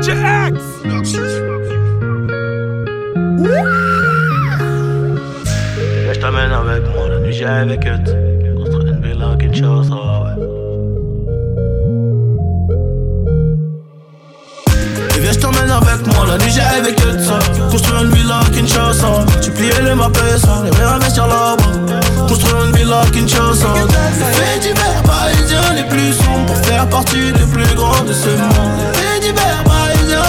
DJ X. je t'amène avec moi, la nuit j'ai avec eux. Entre une villa, Kinshasa, ouais. Et viens, je t'emmène avec moi, la nuit j'ai avec eux. Construire une villa, Kinshasa. Tu pliais les mappes, ça, les rien investir là-bas. Construire une villa, Kinshasa. Les faits divers parisiens les plus sombres pour faire partie des plus grands de ce monde.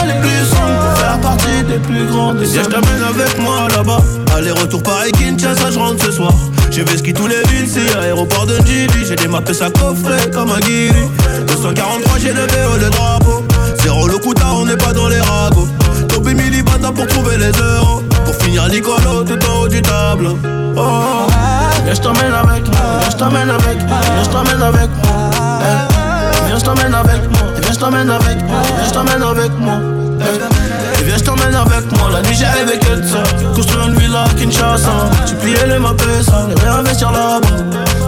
Les plus sombres pour faire partie des plus ce monde. je t'amène avec moi là-bas. Aller-retour Paris Kinshasa, je rentre ce soir. J'ai ski tous les villes, c'est aéroport de Njili. J'ai des maps à coffret comme un guiri. 243, j'ai le VO, le drapeau. Zéro le coup on n'est pas dans les ragots. Topé mini bata pour trouver les euros. Pour finir Nicolo tout en haut du tableau. Oh, viens, je t'emmène avec moi. Viens, je t'emmène avec. Viens, je t'emmène avec moi. Viens, je t'emmène avec moi. Viens, je t'emmène avec moi. Viens, t'emmène avec moi. Et viens, je t'emmène avec moi, la nuit j'ai avec elle ça. Construire une villa à Kinshasa. Tu pliais les mappes, ça, les réinvestir là-bas.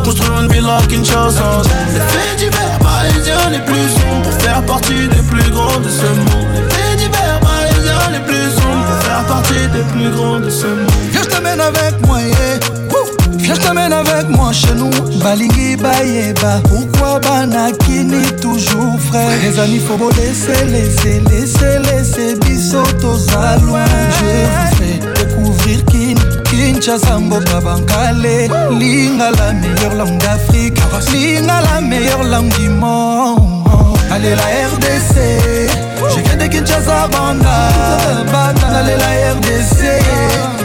Construire une villa à Kinshasa. Les faits divers parisiens les plus sombres Pour faire partie des plus grands de ce monde. Les faits divers parisiens les plus sombres Pour faire partie des plus grands de ce monde. Viens, je t'emmène avec moi, yeah Viens, je t'amène avec moi chez nous. Balingi Bayeba. Pourquoi Banakini toujours frais? Les amis, faut laisser, laisser, laisser, laisser. Bisoto loin. Je vous fais découvrir Kin. Kinshasa, Mboka, Bankale. Linga, la meilleure langue d'Afrique. Linga, la meilleure langue du monde. Allez, la RDC. Je viens de Kinshasa, Banda. Allez, la RDC.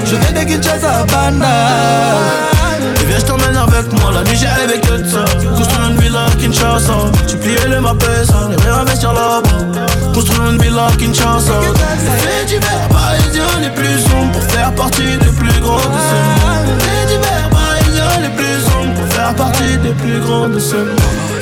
Je viens de Kinshasa, Banda. Je t'emmène avec moi, la nuit j'ai avec eux ça. Construire une villa à Kinshasa. Tu pliais les mappes, ça, les réinvestir là-bas. Construire une villa à Kinshasa. Les divers parisiens les plus sombres pour faire partie des plus grands de ce monde. Les faits divers parisiens les plus sombres pour faire partie des plus grands de ce monde.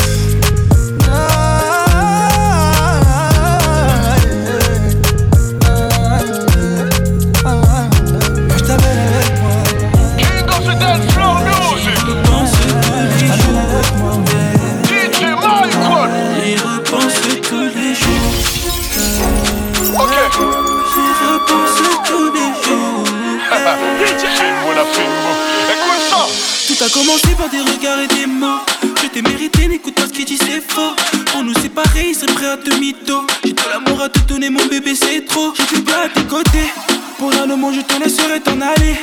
Tout a commencé par des regards et des mots. Je t'ai mérité, n'écoute pas ce qu'il dit, c'est faux. Pour nous séparer, il serait prêt à te mytho. J'ai de l'amour à te donner, mon bébé, c'est trop. J'ai bien à tes côtés. Pour un moment, je te laisserai t'en aller.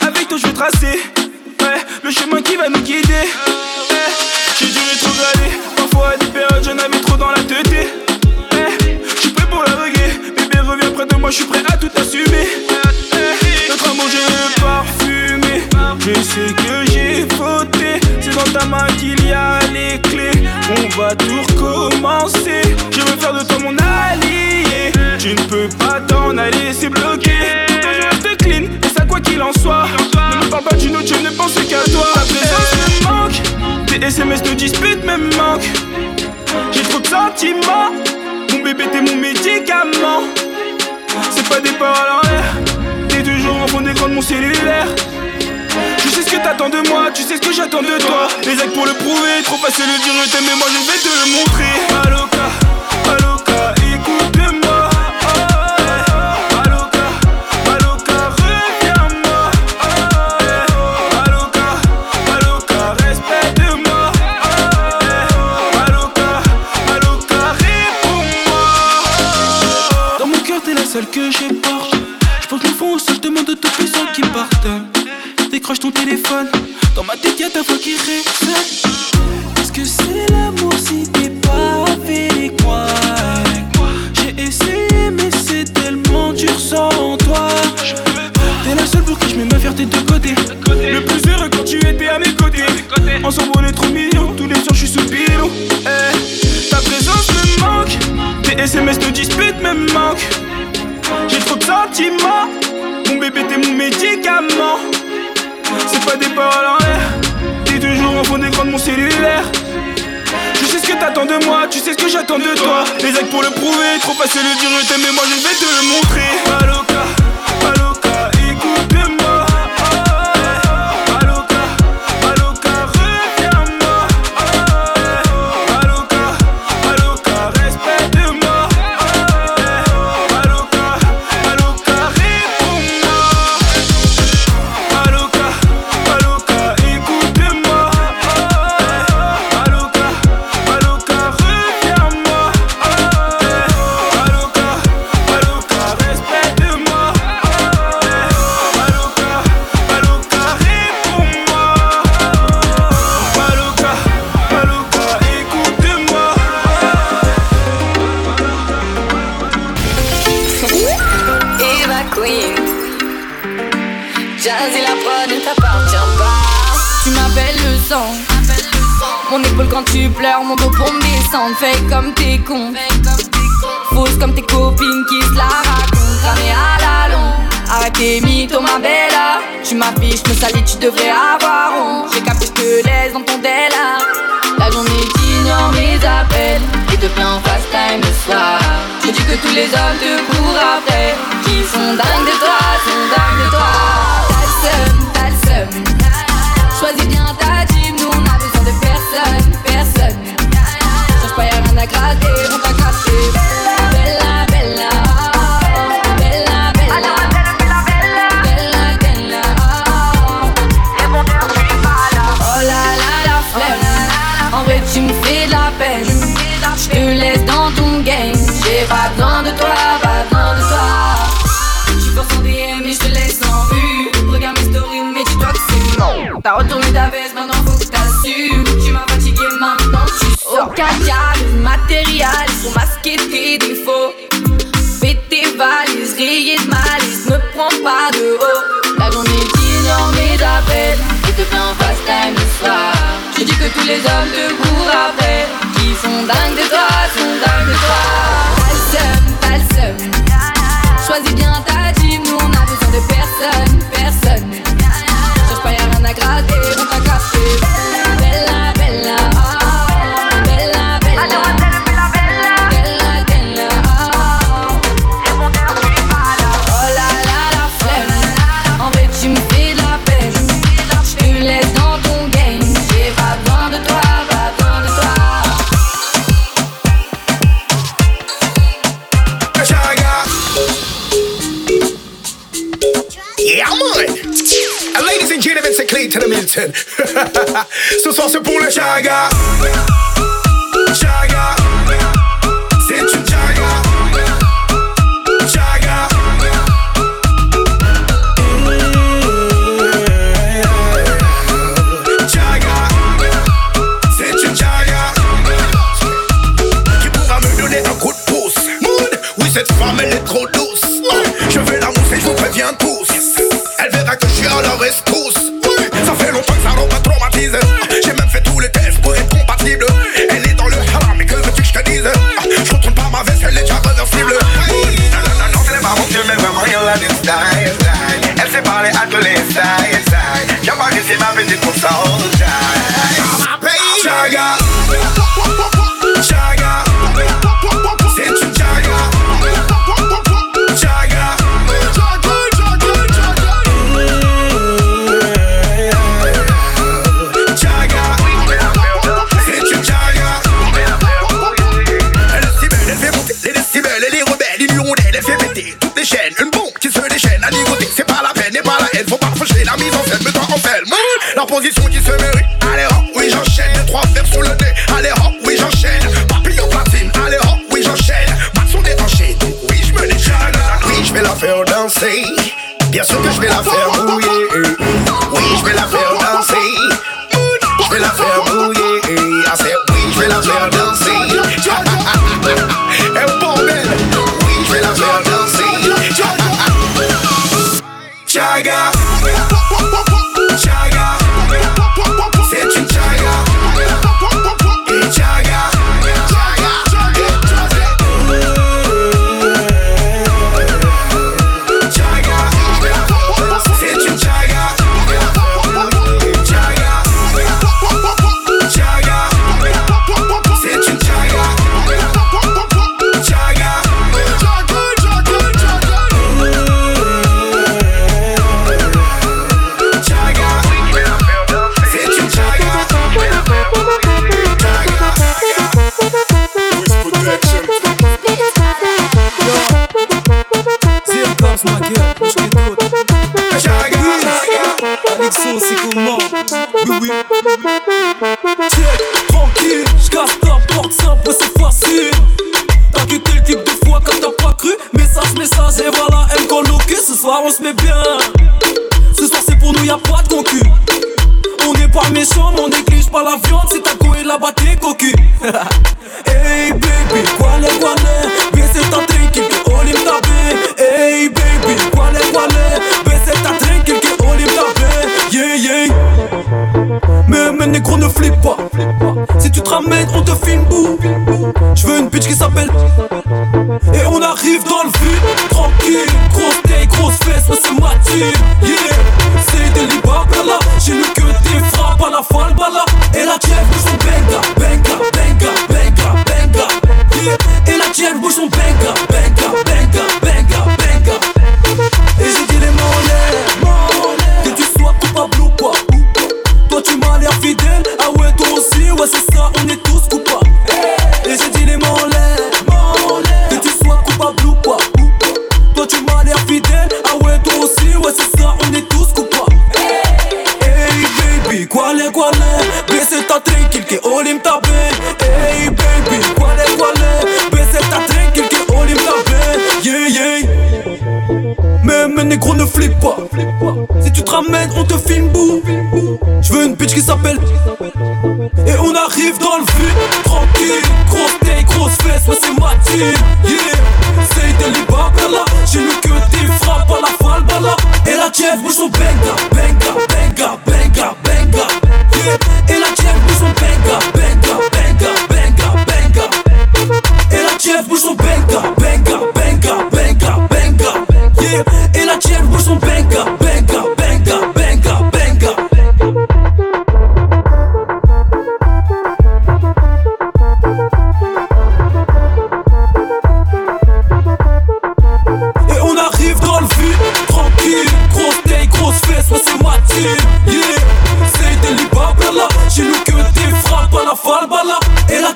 Avec toi, je vais tracer. Ouais, le chemin qui va nous guider. J'ai dû rétrograder. Parfois, à des périodes, j'en avais trop dans la tête. Je suis prêt pour la reggae. Bébé, reviens près de moi, je suis prêt à tout assumer. Je sais que j'ai fauté. C'est dans ta main qu'il y a les clés. On va tout recommencer. Je veux faire de toi mon allié. Tu ne peux pas t'en aller, c'est bloqué. Je reste clean, et ça quoi qu'il en soit. Ne me parle pas d'une autre, je ne pense qu'à toi. Ta présence me manque. Tes SMS nous disputent, me manquent. J'ai trop de sentiments. Mon bébé, t'es mon médicament. C'est pas des paroles en l'air. T'es toujours en fond d'écran de mon cellulaire. Que t'attends de moi, tu sais ce que j'attends de toi. Les actes pour le prouver, trop facile de dire je t'aime, mais moi je vais te le montrer. Aloca, Aloca, écoute-moi. Aloca, Aloca, reviens-moi. Aloca, Aloca, respecte-moi. Aloca, Aloca, réponds-moi. Dans mon cœur, t'es la seule que j'ai porte. Je pense qu'au fond, je demande de tous les sons qui partent. Ton téléphone, dans ma tête y'a ta voix qui résonne. Est-ce que c'est l'amour si t'es pas avec moi? J'ai essayé, mais c'est tellement dur sans toi. T'es la seule pour qui je mets ma fierté de côté. Le plus heureux quand tu étais à mes côtés. Ensemble on est trop mignons, tous les soirs je suis sous pilot. Eh, ta présence me manque, tes SMS nous disputent me manquent. J'ai trop de sentiments, mon bébé t'es mon médicament. Pas des paroles en l'air, t'es toujours en fond d'écran de mon cellulaire. Je sais ce que t'attends de moi, tu sais ce que j'attends de toi. Les actes pour le prouver, trop facile de dire je t'aime, mais moi je vais te le montrer. tu devrais avoir honte. J'ai capté, je te laisse dans ton délire. La journée t'ignore mes appels et te plains en fast time le soir. Tu dis que tous les hommes te courent après, qui sont dingues de toi, sont dingues de toi. pour masquer tes défauts. Fais tes valises, rayées de malice, ne prends pas de haut. La journée mais d'appels et te fais en face time le. Tu dis que tous les hommes te courent après, qui sont dingues de toi, sont dingues de toi. T'as le. Choisis bien ta I got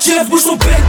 Tira a busca peito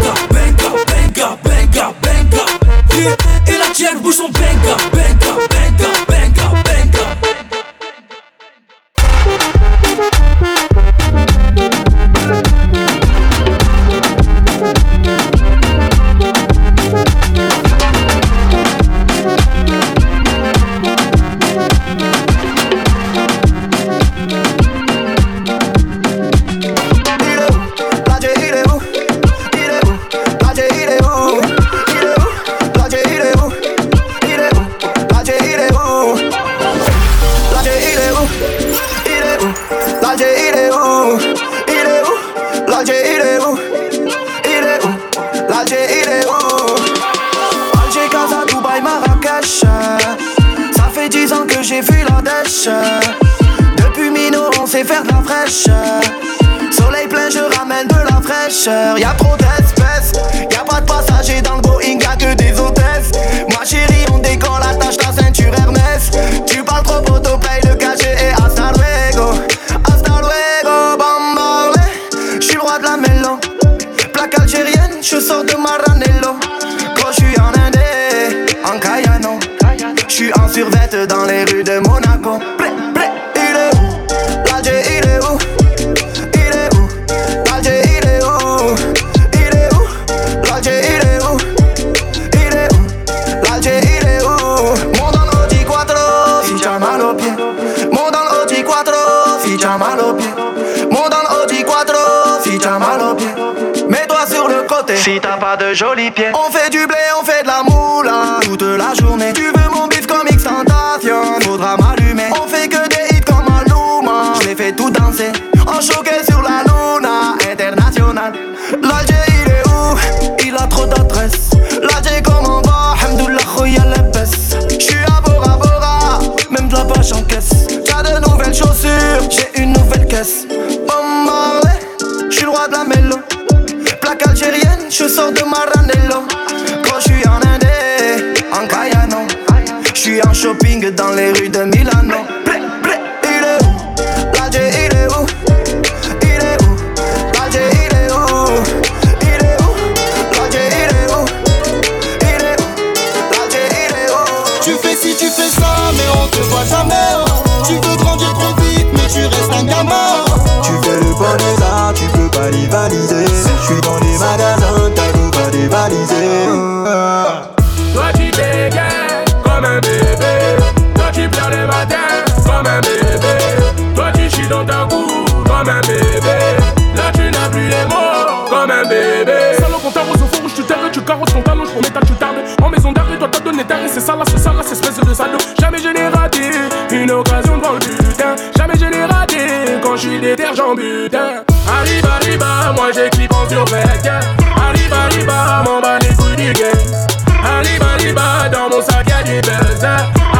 son talon, je promets, tu tardes. En maison d'arrêt, toi t'as donné taré, c'est ça là, c'est ça là, c'est espèce de salaud. Jamais je n'ai raté une occasion devant le butin. Jamais je n'ai raté quand je suis déter, butin. Hein. Arrive, arrive, moi j'équipe en survêt. Yeah. Arrive, arrive, m'en bats les couilles du gaz. Arrive, arrive, dans mon sac y'a des buzz. Hein.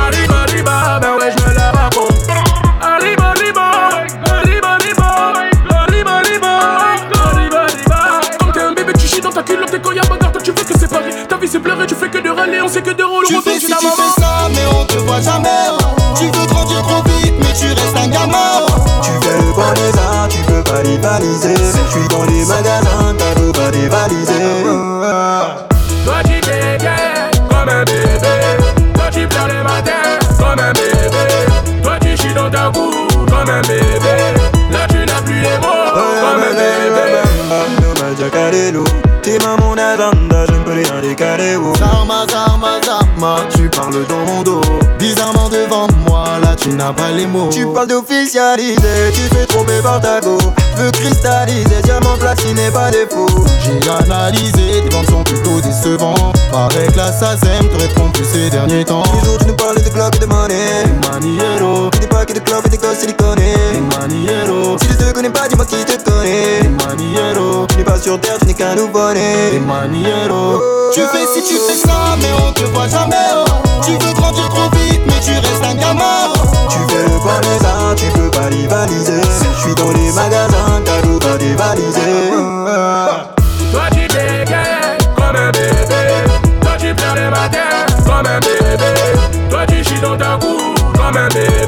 Arrive, arrive, on sait que de rôle. Tu fais si tu fais ça, mais on te voit jamais. Tu veux grandir trop vite, mais tu restes un gamin. Tu fais le bon les tu peux pas rivaliser. Je suis dans les magasins, t'as beau pas dévaliser. Toi tu t'égaines comme un bébé. Toi tu pleures les matins comme un bébé. Toi tu chies dans ta boue comme un bébé. Là tu n'as plus les mots comme un bébé. T'es mon agenda, je ne peux rien décaler. Oh. Zarma, Zarma, Tu parles dans mon dos. Bizarrement devant moi, là tu n'as pas les mots. Tu parles d'officialiser, tu fais trop mes go Veux cristalliser, diamant n'est pas défaut. J'ai analysé, tes ventes sont plutôt décevants. Pareil que la SACEM te répond plus ces derniers temps. Les tu nous parles de et de money. Maniero, de clopes et des gosses siliconés. Maniero, si je te connais pas, dis-moi qui te connaît. Maniero, tu n'es pas sur terre, tu n'es qu'un nouveau des manieros. Tu fais si tu fais ça, mais on te voit jamais. Oh. Tu veux grandir trop vite, mais tu restes un gamin. Tu veux le bon tu peux pas rivaliser. Je suis dans les magasins, cadeau pas dévaliser. Toi tu dégaines comme un bébé. Toi tu pleures les matins comme un bébé. Toi tu chies dans ta cour comme un bébé.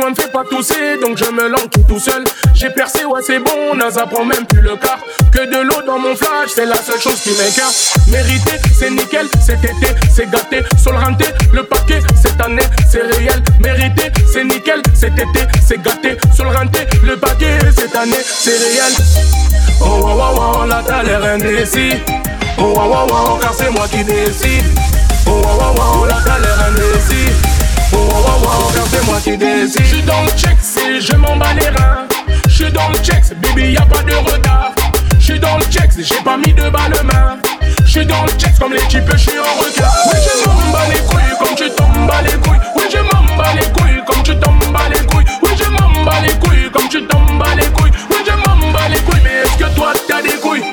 Joint ne fait pas tousser, donc je me lance tout, seul. J'ai percé, ouais, c'est bon, NASA prend même plus le quart. Que de l'eau dans mon flash, c'est la seule chose qui m'écarte. Mérité, c'est nickel, c'est été, c'est gâté. Sol renté, le paquet, cette année, c'est réel. Mérité, c'est nickel, c'est été, c'est gâté. Sol renté, le paquet, cette année, c'est réel. Oh, oh, oh, oh, là t'as l'air indécis. Oh, oh, oh, oh, car c'est moi qui décide. Oh, oh, oh, oh, là t'as l'air indécis. Oh, oh, oh, oh, c'est moi qui dans le check, c'est je m'en bats les reins. J'suis dans le check, baby, y a pas de retard. J'suis dans le check, j'ai pas mis de balle main. J'suis dans le check comme les types, j'suis en regard. Oui, je m'en bats les couilles comme tu tombes bats les couilles. Oui, je m'en bats les couilles comme tu tombes bats les couilles. Oui, je m'en bats les couilles comme tu tombes bats les couilles. Oui, je m'en bats les couilles, mais est-ce que toi t'as des couilles?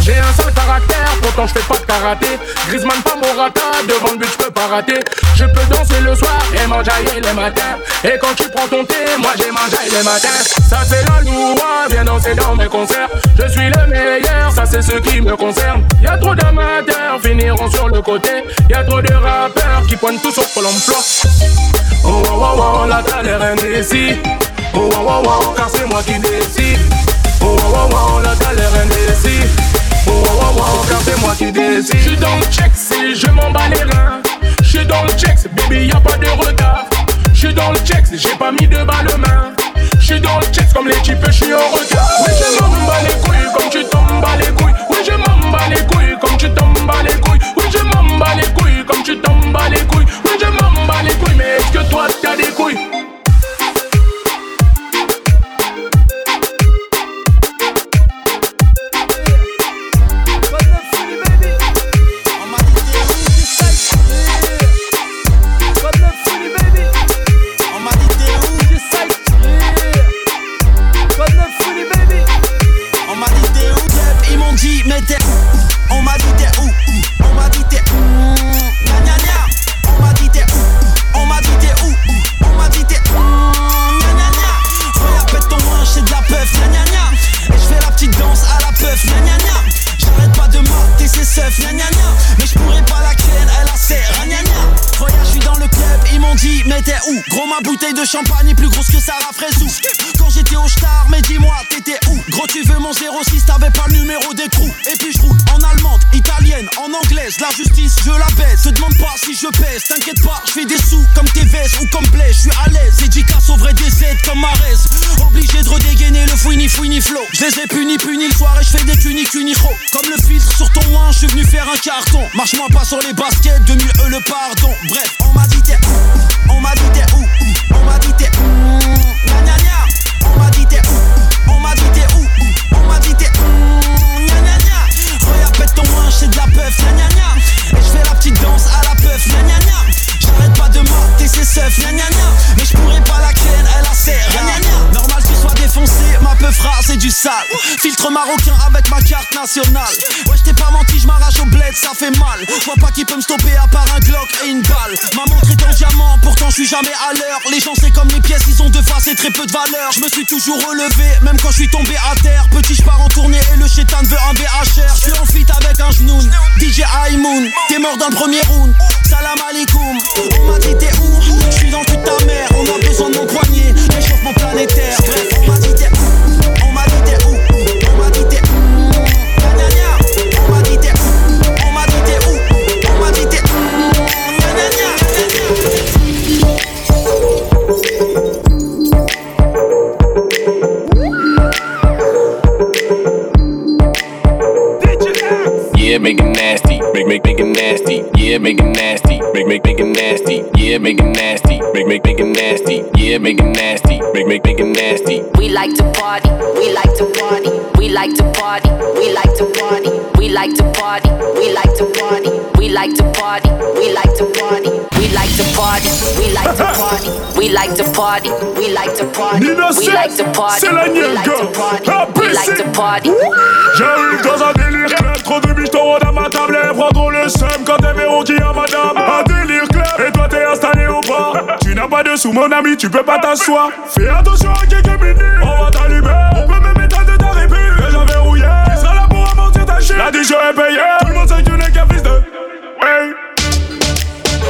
J'ai un sale caractère, pourtant je fais pas de karaté. Griezmann pas Morata, devant le but je peux pas rater. Je peux danser le soir et manger les matins. Et quand tu prends ton thé, moi j'ai mangé les matins. Ça c'est la loi, viens danser dans mes concerts. Je suis le meilleur, ça c'est ce qui me concerne. Y'a trop d'amateurs, finiront sur le côté. Y'a trop de rappeurs qui pointent tout sur Pôle emploi. Oh oh oh oh, la t'as l'air indécis. Oh oh oh oh, car c'est moi qui décide. Oh oh oh oh, la t'as l'air indécis. Oh, oh, oh, car c'est moi qui décide. J'suis dans le check, si je m'en bats les reins. J'suis dans le check, baby, y'a pas de retard. J'suis dans le check, j'ai pas mis de balle main. J'suis dans le check, comme les types, j'suis en retard. Oui, je m'en bats les couilles, comme tu tombes bats les couilles. Oui, je m'en bats les couilles, comme tu tombes bats les couilles. Oui, je m'en bats les couilles, comme tu tombes bats les couilles. Oui, je m'en bats les couilles, mais est-ce que toi t'as des couilles? c'est seuf, gna gna gna. Mais Gros ma bouteille de champagne est plus grosse que Sarah Fraisou Quand j'étais au star mais dis-moi t'étais où Gros, tu veux mon 06, t'avais pas le numéro d'écrou. Et puis je roule en allemande, italienne, en anglaise. La justice, je la baisse. Te demande pas si je pèse, t'inquiète pas, je fais des sous comme tes vestes ou comme blé. Je suis à l'aise, et J.K. sauverait des aides comme Marès. Obligé de redégainer le fouini fouini flow. Je les ai punis, punis le soir et je fais des cunis cunichos. Comme le filtre sur ton ouin, je suis venu faire un carton. Marche-moi pas sur les baskets, de mieux eux le pardon. Bref, on m'a dit t'es où On m'a dit t'es où? On m'a dit t'es où? Gna gna gna. On m'a dit t'es où? On m'a dit t'es où? On m'a dit t'es où? Gna gna gna. Regarde pète ton ouin, c'est de la peuf, gna gna gna. Et je fais la petite danse à la peuf, gna gna gna J'arrête pas de mater ses seufs, gna gna gna. Mais je pourrais pas la ken, elle a gna gna Normal que soit défoncé, ma peuf rare c'est du sale. Filtre marocain avec ma carte nationale. Ouais je t'ai pas menti, je m'arrache au bled, ça fait mal. Vois pas qui peut me stopper à part un Glock et une balle. Ma montre est en diamant, pourtant je suis jamais à l'heure. Les gens c'est comme les pièces, ils ont deux faces et très peu de valeur. Je me suis toujours relevé, même quand je suis tombé à terre. Petit je pars en tournée et le chétan veut un BHR Je suis en fit avec un genou, DJ Moon T'es mort dans le premier round, salam alaikum on m'a dit t'es où? Je suis dans le ta mère, on a besoin de mon poignet. Réchauffement planétaire, on m'a dit party, we like to party, Nina we like to party, c'est la we like to Nienga. party, Ah, we like to party. J'arrive dans un délire club, trop de bitons dans ma table et prendront le seum quand elles verront qui a madame. Un délire club, et toi t'es installé au bar. Tu n'as pas de sous, mon ami, tu peux pas t'asseoir. Fais attention à quelques minutes, on va t'allumer. On peut même éteindre ta répute, déjà verrouillé. Qui sera là pour amortir ta chute La DJ est payée, tout le monde sait que tu n'es qu'un fils de. Hey.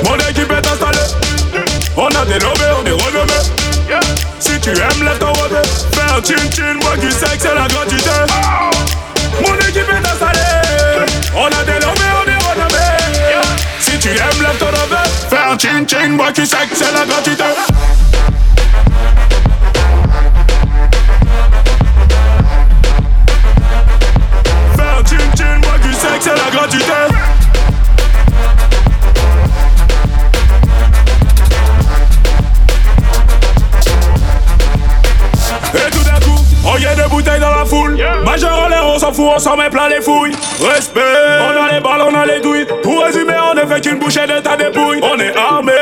Mon équipe est installée. On a des nommés, on est tu aimes, rebelle. Fais un chin chin, moi qui sais que c'est la gratuité. Mon équipe est installée. On a des nommés, on est renommés. Si tu aimes, rebelle. Fais un chin chin, moi qui sais que c'est la gratuité. Fais un chin chin, moi qui sais que c'est la gratuité. On s'en fout, on s'en met plein les fouilles. Respect, on a les balles, on a les douilles. Pour résumer, on ne fait qu'une bouchée de ta dépouille. On est armé.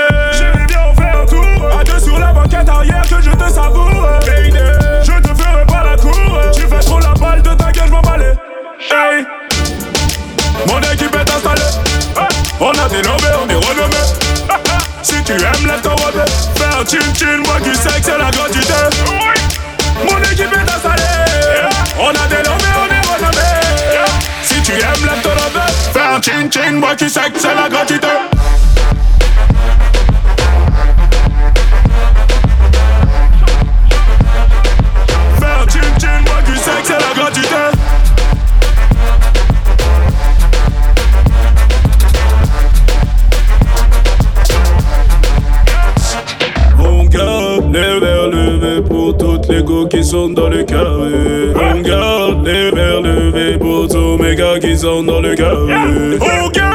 Viens, on fait un tour. À deux sur la banquette arrière, que je te savoure. Je te ferai pas la cour. Tu fais trop la balle de ta gueule, je m'en. Hey, mon équipe est installée. On a des nommés, on est renommés. Si tu aimes, lève ton rebelle. Fais un chin chin, moi qui sais que c'est la gratuité. Mon équipe est installée. On a des noms on est renommés Si tu aimes l'intolerance Faire un chin-chin, moi tu sais que c'est la gratuité. Faire un chin-chin, moi tu sais que c'est la gratuité. Mon gars, les verres levés Pour toutes les gouttes qui sont dans les carré. prison dans le garage. Okay.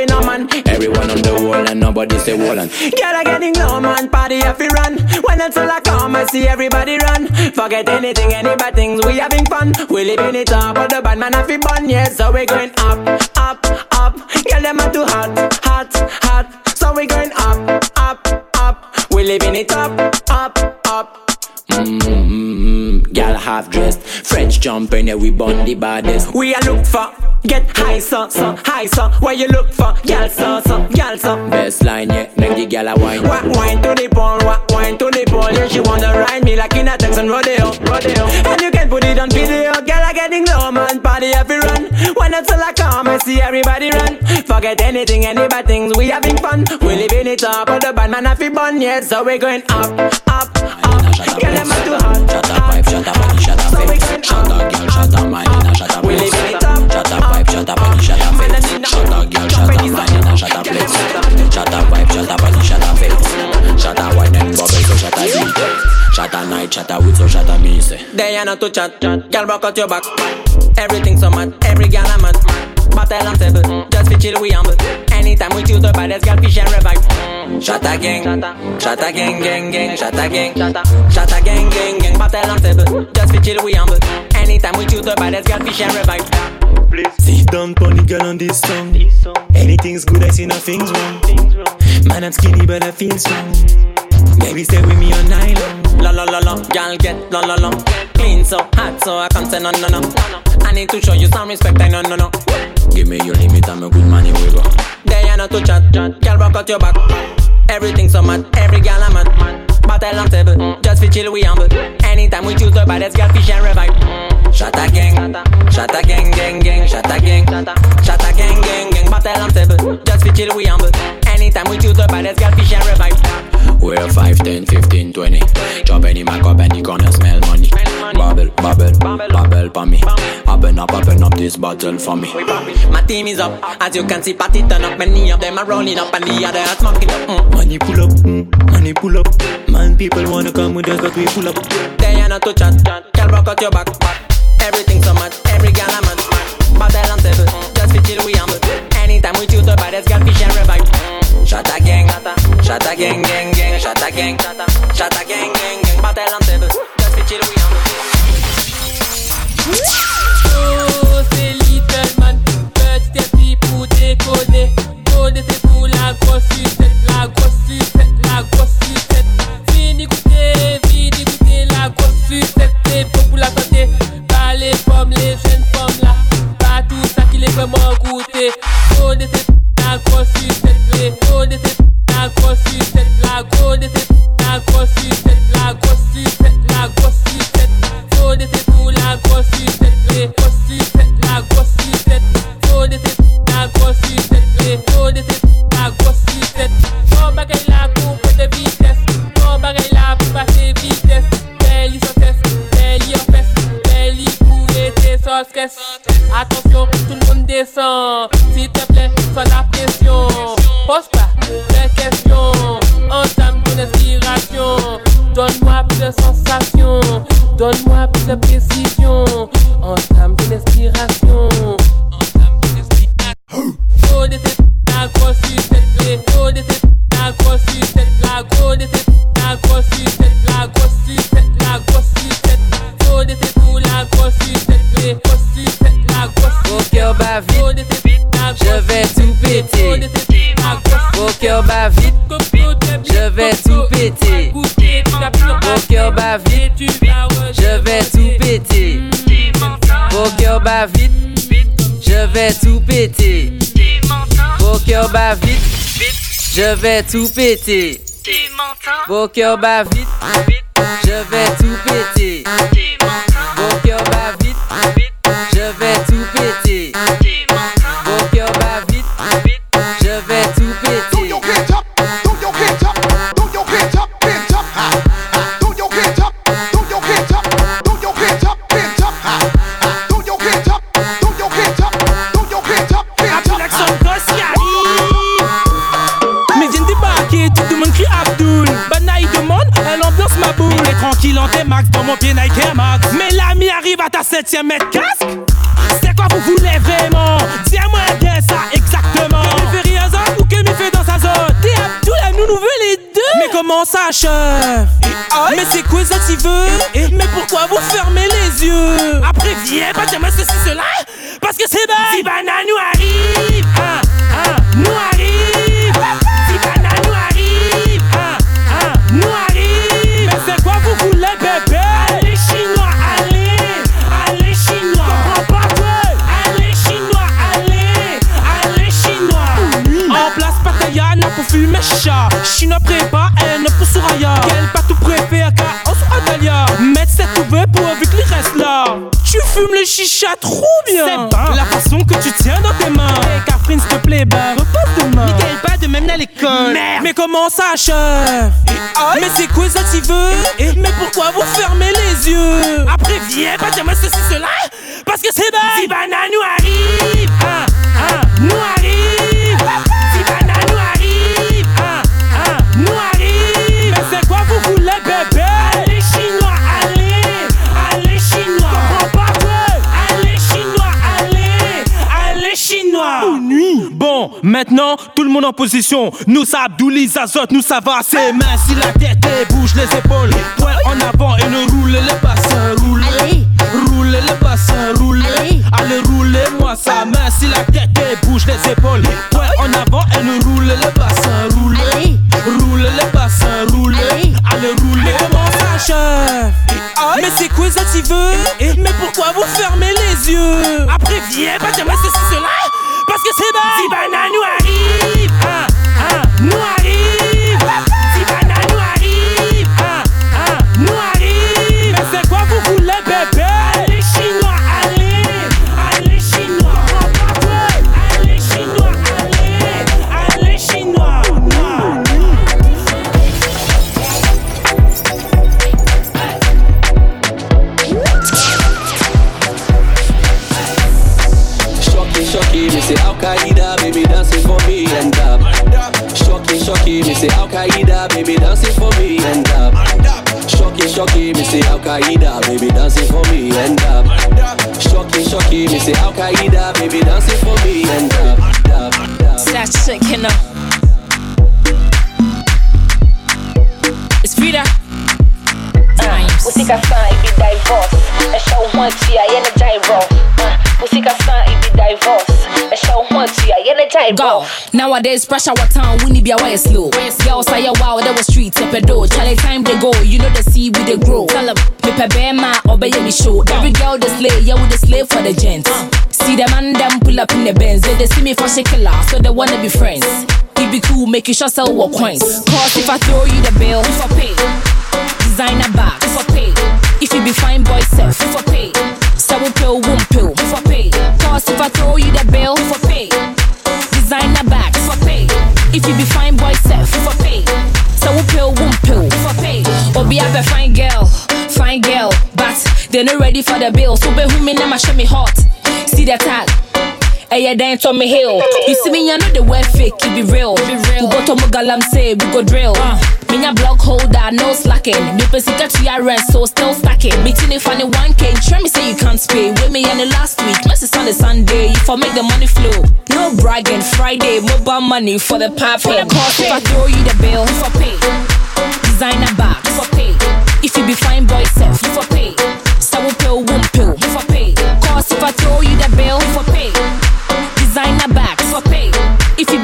We know, man. Everyone on the wall and nobody say wall and. Girl, I getting low, man. Party if we run. When all I come, I see everybody run. Forget anything, any bad things. We having fun. We living it up. But the bad man have bun, yeah. So we going up, up, up. Girl, them are too hot, hot, hot. So we going up, up, up. We living it up, up, up. Mm-hmm. Girl half dressed, French jumping, yeah, we bun the baddest. We a look for, get high so, so, high so. Where you look for, girl so, so, girl so. Best line, yeah, make the girl a wine. Wa wine to the pole, wa wine to the pole. Yeah, she wanna ride me like in a Texan rodeo, rodeo. And you can put it on video, girl a getting low, man. Party every run. When it's all I come, I see everybody run. Forget anything, any bad things, we having fun. We living it up, but the bad man have to bun, yeah. So we going up, up, up. Them are too hot, up, shut up, and shut up, face. Shut up, girl, shut up, man, and shut up, We place. living it up, Shut up, pipe, shut up, and shut up, face. Shut up, girl, shut up, man, and shut up, place. Shut up, pipe, shut up, and shut up, face. Shut up, wine and bubble, so shut up, deep. Shut up, night, shut up, with, so shut up, me, say. They are not to chat, chat. Girl, rock out your back. Everything so mad, every girl I'm mad. Battle on table, just fi chill we humble. Anytime we choose the baddest girl, fish and revive. Shut a gang, shut a gang, gang, gang, shut a gang, shut a gang, gang, gang. Battle on table, just fi chill we humble. Anytime we choose the baddest girl, fish and revive. Please. Sit down, pony girl on this song. Anything's good, I see nothing's wrong. Man, I'm skinny, but I feel strong. Baby, stay with me all night long. La la la la, girl get la la la. Clean so hot, so I can't say no no no. I need to show you some respect, I no no no. Give me your limit, I'm a good man, here we go. They are not to chat. Girl, rock out your back. Everything so mad, every girl I'm mad. Battle on table, just fi chill we humble. Anytime we choose the baddest girl, fish and revive. Shut a gang, shut a gang, gang, gang, shut a gang, shut a gang, gang, gang. Battle on table, just fi chill we humble. Anytime we choose the baddest girl, fish and revive. We're 5, 10, 15, 20. Chop any mac up any corner, smell money. Bubble, bubble, bubble for me. Open up, open up this bottle for me. My team is up, as you can see, party turn up. Many of them are rolling up, and the other are smoking up. Mm. Money pull up, mm, money pull up. Man, people wanna come with us, but we pull up. They are not to chat. Girl, rock out your back. Everything so mad, every girl I'm mad. Battle on table, just fi chill we humble. Anytime we choose the baddest girl, fish and revive. Shut a Shata gang gang gang, gang, gang gang gang. Oh, c'est Little Man, petit et petit pour déconner. C'est la grosse sucette, la grosse sucette, la grosse sucette. Fini goûter, fini la grosse sucette. C'est bon pour la santé, pas les pommes, les jeunes pommes là. Pas tout ça qui les vraiment goûter. Connais c'est la grosse sucette, connais c'est la grosse la connais je vais tout péter. Au cœur bat vite, je vais tout péter. 7ème mètre casque. C'est quoi vous voulez vraiment? Dis-moi bien ça exactement. Mais fais rien ça ou que me fait dans sa zone. T'es Abdul, elle nous nous veut les deux. Mais comment ça chef? Mais c'est quoi ça tu veux? Mais pourquoi vous fermez les yeux? Après viens pas dire moi ceci cela Chinois prépa haine pour Souraya Quel pas tout préfère car on sera Adalia Mettre cette ouvert pour avec les restes là. Tu fumes le chicha trop bien. C'est la façon que tu tiens dans tes mains. Hey Catherine s'il te plaît bah repose demain. Miguel pas de même à l'école. Merde. Mais comment ça chef? Mais c'est quoi ça tu veux? Mais pourquoi vous fermez les yeux? Après viens pas dire moi ceci cela. Parce que c'est Zibana nous arrive nuit. Bon maintenant tout le monde en position. Nous ça Abdouli Zazot nous ça va C'est mains si la tête et bouge les épaules. Poing en avant et ne roule les bassins Roule. Roule les bassins roule. Allez. Roulez moi ça. Main si la tête et bouge les épaules. Poing en avant et ne roule les bassins Roule. Roule les bassins roule. Allez. Roulez. Comment ça chef? Mais c'est quoi ça tu veux Mais pourquoi vous fermez les yeux? Après viens moi ceci cela 失败，失败，男女。shocky, me say Al Qaeda, baby dancing for me, end up. Shocky, shocky, me say Al Qaeda, baby dancing for me, end up. Shocky, shocky, me say Al Qaeda, baby dancing for me, end up. Saç up. It's Frida up. Música sã e be divorce. É show one tia e na gyro. Música sã e be divorce. É show one tia e na gyro. Go. Nowadays, pressure what town, we need be away slow. Girls say, yeah, wow, that was street, tip a door. Charlie time they go, you know the seed we they grow. Tell them, me pe bear ma, obey me show. Every girl they slay, yeah, we the slave for the gents. Uh. See them and them pull up in the Benz. They, they see me for killer, so they wanna be friends. It be cool, make you sure sell what coins. Cause if I throw you the bill, if I pay. Designer bags, if I pay. If you be fine boy self, if I pay. Sour pill, womb pill, if I pay. Cause if I throw you the bill, if I pay. Designer bags, if I pay. If you be fine boy self, if I pay. Sour pill, womb pill, if I pay. Or be a fine girl, fine girl, but they're not ready for the bill. So be who me now, show me hot. See the tag. Dance on me hill. You see me, I know the way fake, it be real. We go to Mugalam, say we go drill. Uh. Me a block holder, no slacking. Me pesika to your rent, so still stacking. Meeting if funny 1k, try me say you can't pay. With me in the last week, message on the Sunday. If I make the money flow, no bragging. Friday, mobile money for the pop For the cost, if I throw you the bill, if I pay. Designer bags, if I pay. If you be fine boy self, if I pay. Sour pill, womb pill, if I pay. Cost if I throw you the bill,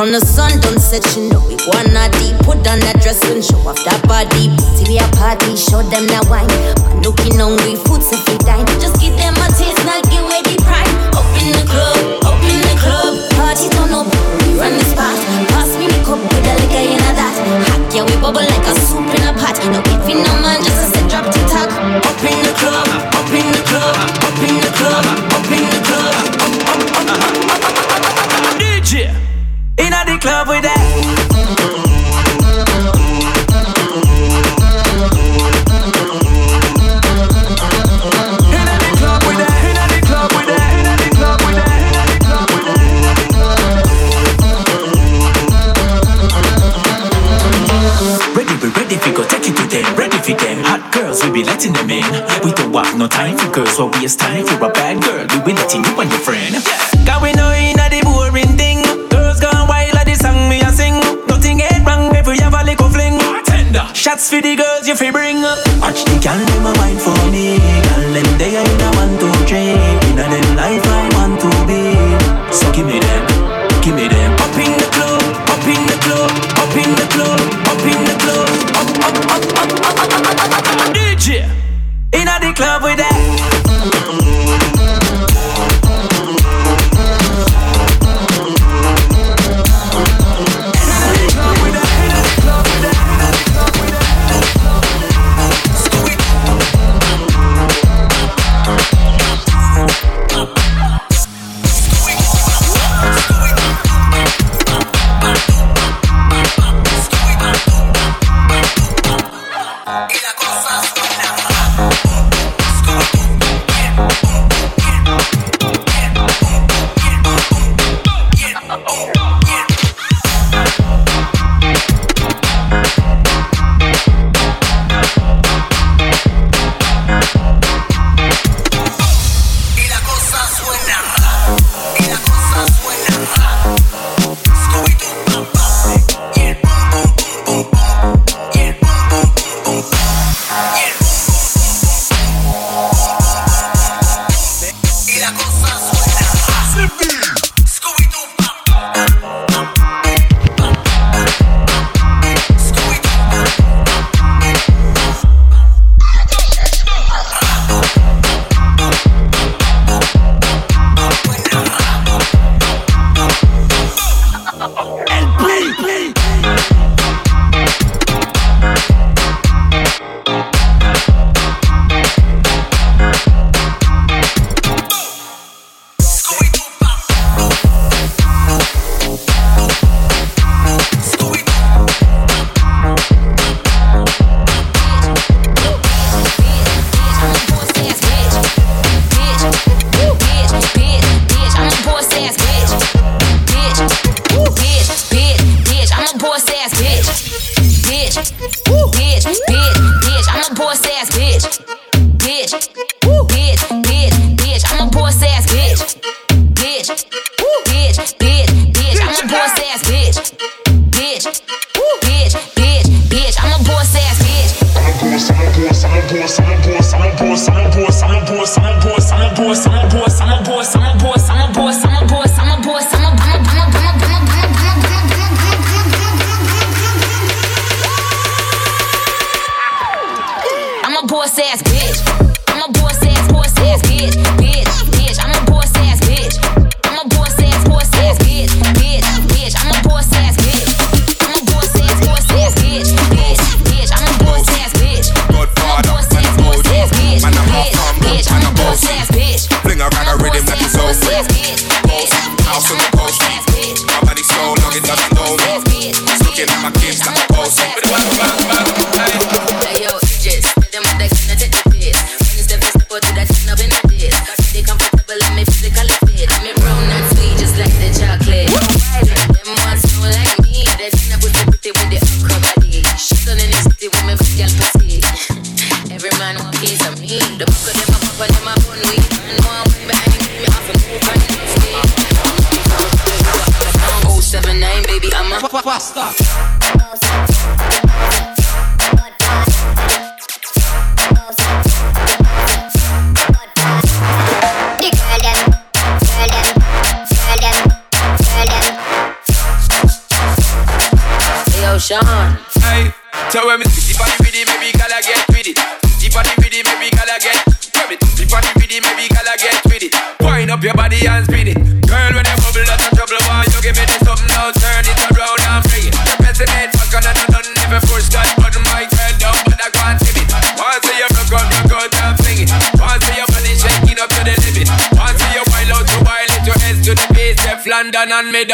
From the sun don't set, you know we wanna deep. Put on that dress and show off that body. Party we a party, show them that wine. Looking hungry, food if we dine. Just give them a taste, not give away the pride. Up in the club, up in the club. Party turn up, we run the spot. Pass me the cup with a liquor in a that. Hot yeah, we bubble like a soup in a pot. No if you no man, just a set drop to talk. Up in the club, up in the club, up in the club, up in the club. Up, up, up, up, up, up, up, up. To them. Ready fi them. Hot girls, we be letting them in. We don't have no time for girls, so we time for a bad girl. We be letting you and your friend. Cause we Shots for the girls you fi bring. Watch the girl them a wine for me. Girl them they are in a one two three. Inna them life I want to be. So give me them, give me them. Up in the club, up in the club, up in the club, up in the club, up up up up up up up up up up. DJ inna the club with that.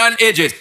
and edges.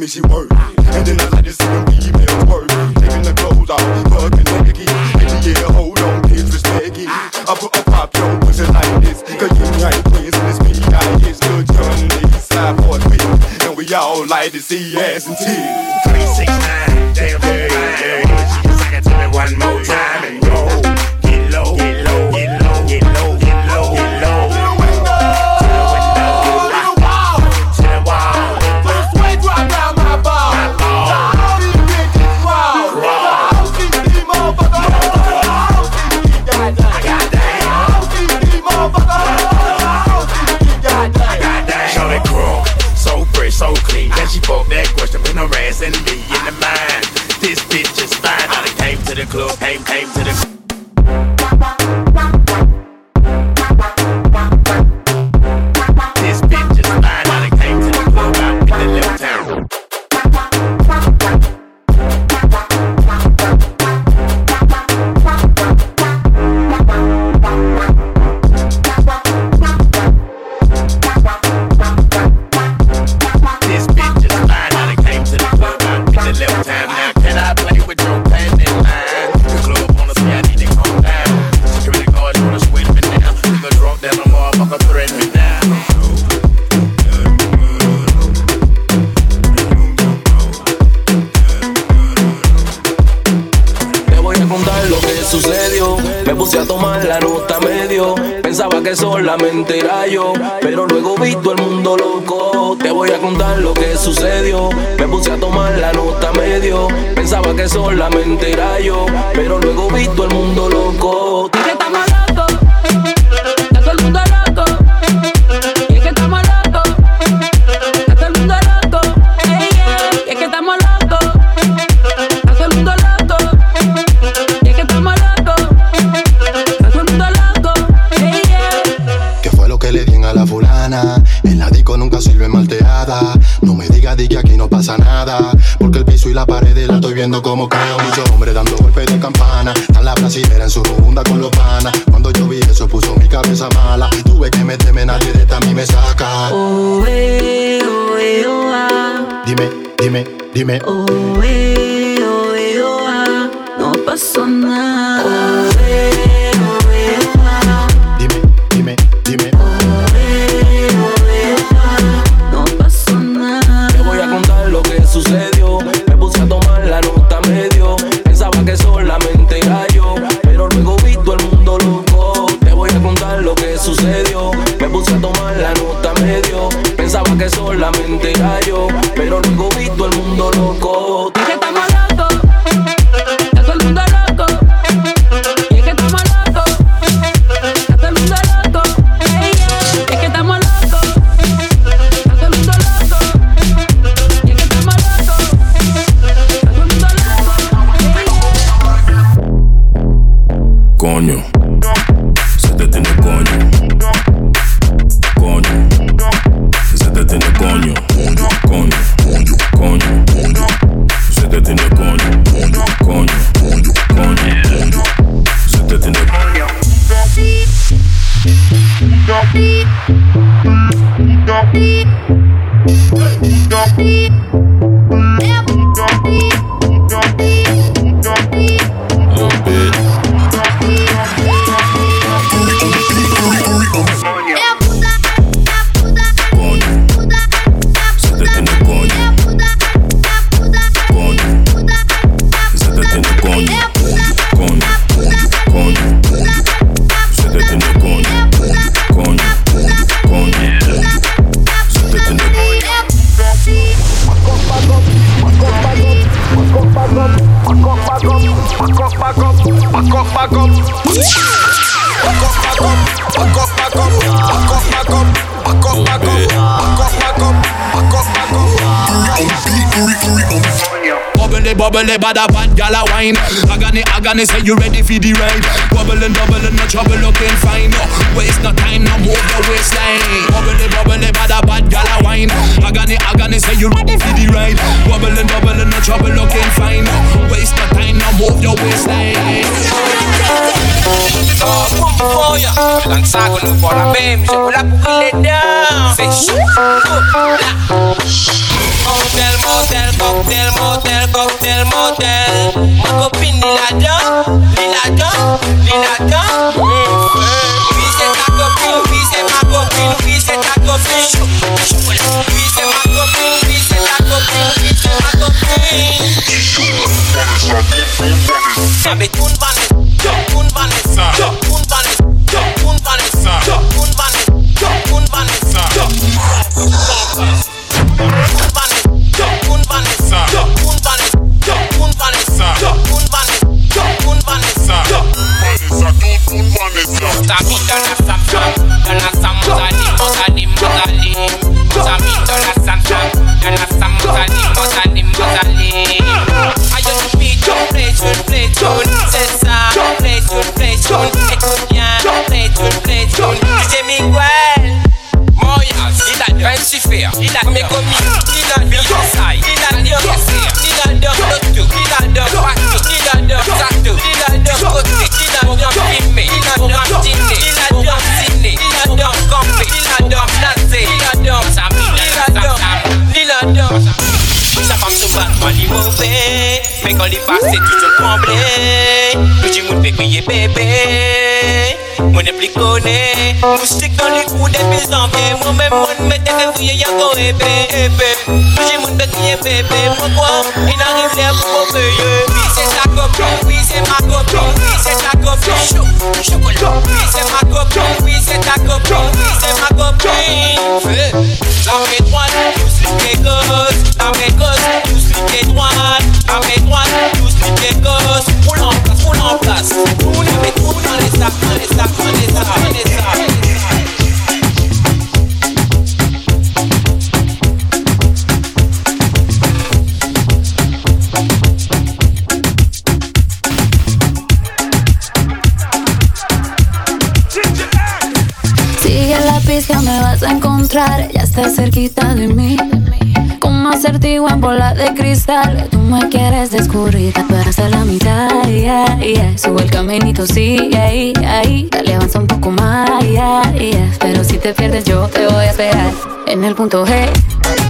me, she work. pasa nada. Porque el piso y la pared la estoy viendo como creo. Muchos hombres dando golpes de campana. Tan la brasilera en su runda con los panas. Cuando yo vi eso puso mi cabeza mala. Tuve que meterme, nadie de esta a mí me saca. Oh, eh, oh. Dime, dime, dime. Oh, eh, oh. No pasó nada. Bad gal a wine. Agony, agony, say you ready for the ride. Bubble and double and no trouble looking fine. No, Waste no time, no move the waistline. Bubble, bubble, bad a bad gal a wine. Agony, agony, say you ready for the ride. Bubble and double and no trouble looking fine. No, Waste no time, no move your waistline. Oh, boom for ya Lanza con un la bem, je veux la pour les dames C'est chaud Motel, motel, cocktail, motel, cocktail, motel. Ma copine, il adore, il adore, il adore. Oui, c'est ta copine, oui, c'est ma copine, oui, c'est ta copine. Oui, c'est ma copine, oui, c'est ta copine, oui, c'est ma copine. Mais tout Vanessa, Moi n'est plus connu Moustique dans les coups des petits enviés Moi-même, moi ne m'étais réveillé, y'a go épée, épée Petit monde peut crier bébé Moi quoi, il arrive là pour me payer Oui, ta copine, oui, c'est ma copine Oui, ta copine, chou, chocolat Oui, c'est ma copine, oui, ta copine Oui, c'est ma copine Fais, la main droite, tous les gosses La main gauche, tous les droites La main droite, tous les gosses Roule en Sigue la pista, me vas a encontrar, ya está cerquita de mí. Acertijo en bola de cristal. Tú me quieres descubrir, hasta la mitad. Yeah. Sube el caminito, sí, ahí, ahí. Dale, avanza un poco más. Pero si te pierdes, yo te voy a esperar en el punto G.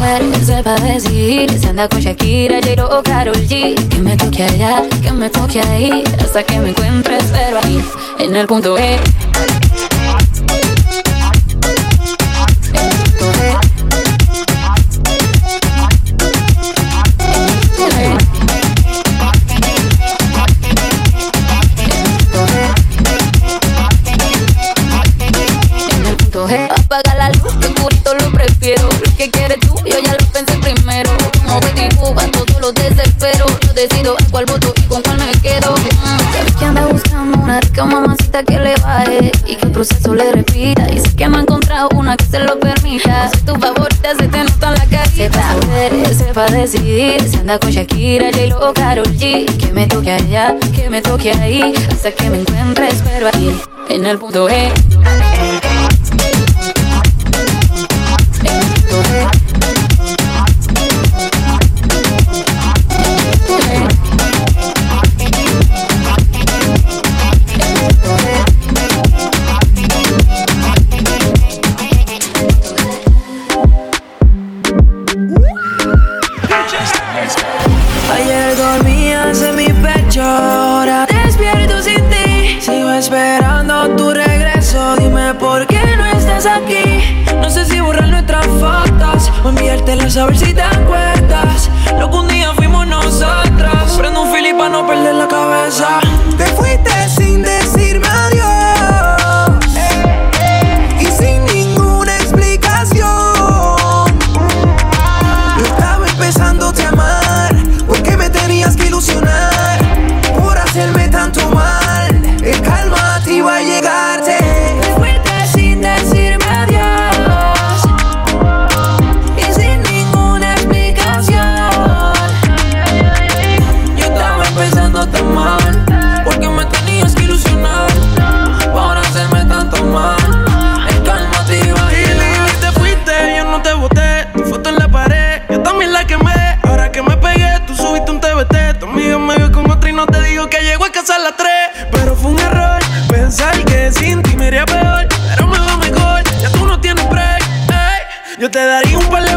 mujer, eso para decidir. Se anda con Shakira, Jero o Karol G. Que me toque allá, que me toque ahí. Hasta que me encuentres, pero ahí, e. e. en el punto E. Apaga la luz, tu curito lo prefiero. Lo que quieres tú decido a cuál voto y con cuál me quedo. Sabes que anda buscando una rica mamacita que le baje y que el proceso le repita. Y sé que no ha encontrado una que se lo permita. Si tu favorita se te nota en la carita. Sepa ver, sepa decidir. Se anda con Shakira, J-Lo, Karol G. Que me toque allá, que me toque ahí. Hasta que me encuentres, pero ahí, en el punto E. a ver si te acuerdas. Lo que un día fuimos nosotros. Prendo un fili pa' no perder la cabeza. Te fuiste sin casa a las 3. Pero fue un error pensar que sin ti me iría peor. Pero me va mejor, ya tú no tienes break. ey. Yo te daría un par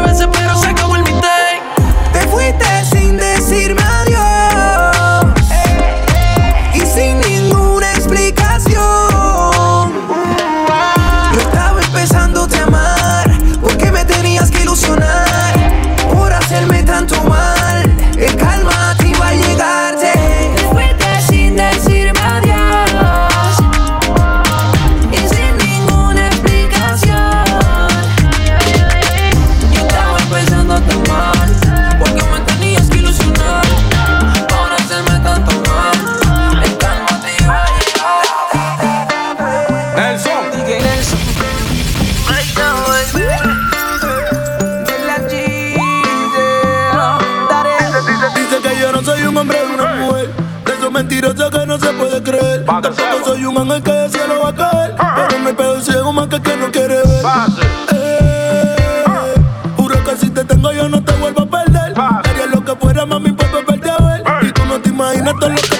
Soy un ángel que del cielo va a caer. Pero no hay pedo ciego más que que no quiere ver. Eh, Juro que si te tengo yo no te vuelvo a perder. Haría lo que fuera, mami, por verte a ver. Y tú no te imaginas todo lo que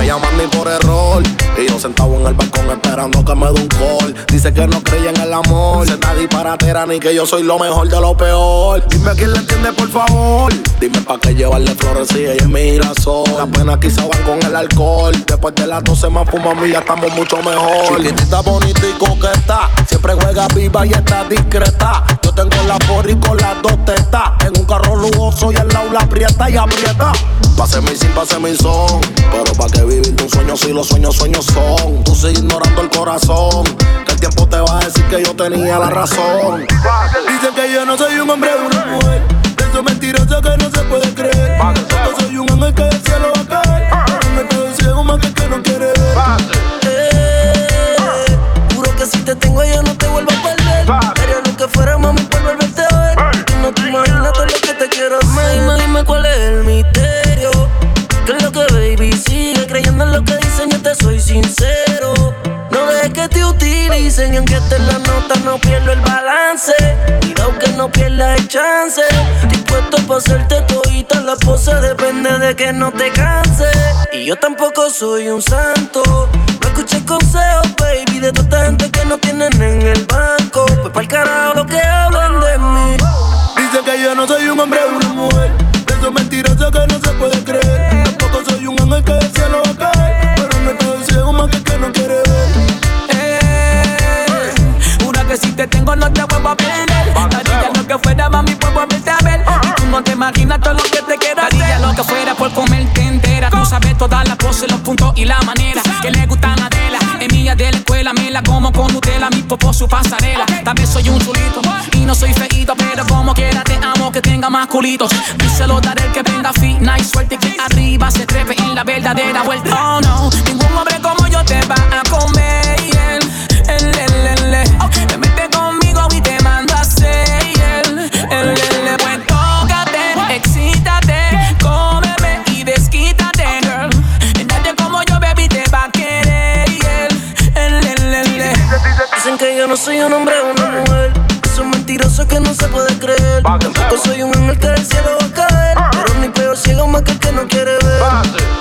me llaman ni por error. Y yo sentado en el balcón esperando que me dé un call. Dice que no creía en el amor. Se está disparatera ni que yo soy lo mejor de lo peor. Dime quién le entiende, por favor. Dime pa' qué llevarle flores si ella es mi girasol. Las penas quizá van con el alcohol. Después de las 12 más fumamos y ya estamos mucho mejor. Chiquitita, bonita y coqueta. Siempre juega viva y está discreta. Yo tengo la porri con las dos tetas. En un carro lujoso y al lado la aprieta y aprieta. Pase mi sin, pase mi son. Pero pa' que vivir un sueño si los sueños, sueños son. Tú sigues ignorando el corazón. Que el tiempo te va a decir que yo tenía la razón. Dicen que yo no soy un hombre de una mujer. De esos mentirosos que no se puede creer. Tampoco soy un ángel que del cielo va a caer. Pero no pedo ciego más que que no quiere ver. Eh, Juro que si te tengo yo no te vuelvo a perder. Haría lo que fuera, mami, sincero. No dejes que te utilicen y aunque esté en la nota no pierdo el balance. Cuidado que no pierdas el chance. Dispuesto pa' hacerte todita la pose, depende de que no te canses. Y yo tampoco soy un santo. No escuches consejos, baby, de toda gente que no tienen en el banco. Pues pa'l carajo lo que hablan de mí. Dicen que yo no soy un hombre de una mujer. De esos mentirosos que no se puede creer. Tampoco soy un ángel que tengo no te vuelvo a perder. Daría lo que fuera, mami, por volverte a ver. Y tú no te imaginas todo lo que te quiero hacer. Daría lo que fuera por comerte entera. Tú sabes todas las poses, los puntos y la manera que le gustan a Adela. En mi amiga de la escuela me la como con Nutella, mi popo su pasarela. Tal soy un chulito y no soy feito, pero como quiera te amo que tenga más culitos. Díselo daré el que venga fina y suerte que arriba se trepe en la verdadera vuelta. Oh no, ningún hombre como yo te va a comer. Yo no soy un hombre o una mujer. Son mentirosos que no se puede creer. Tampoco soy un ángel que del cielo va a caer. Pero ni peor ciego más que el que no quiere ver.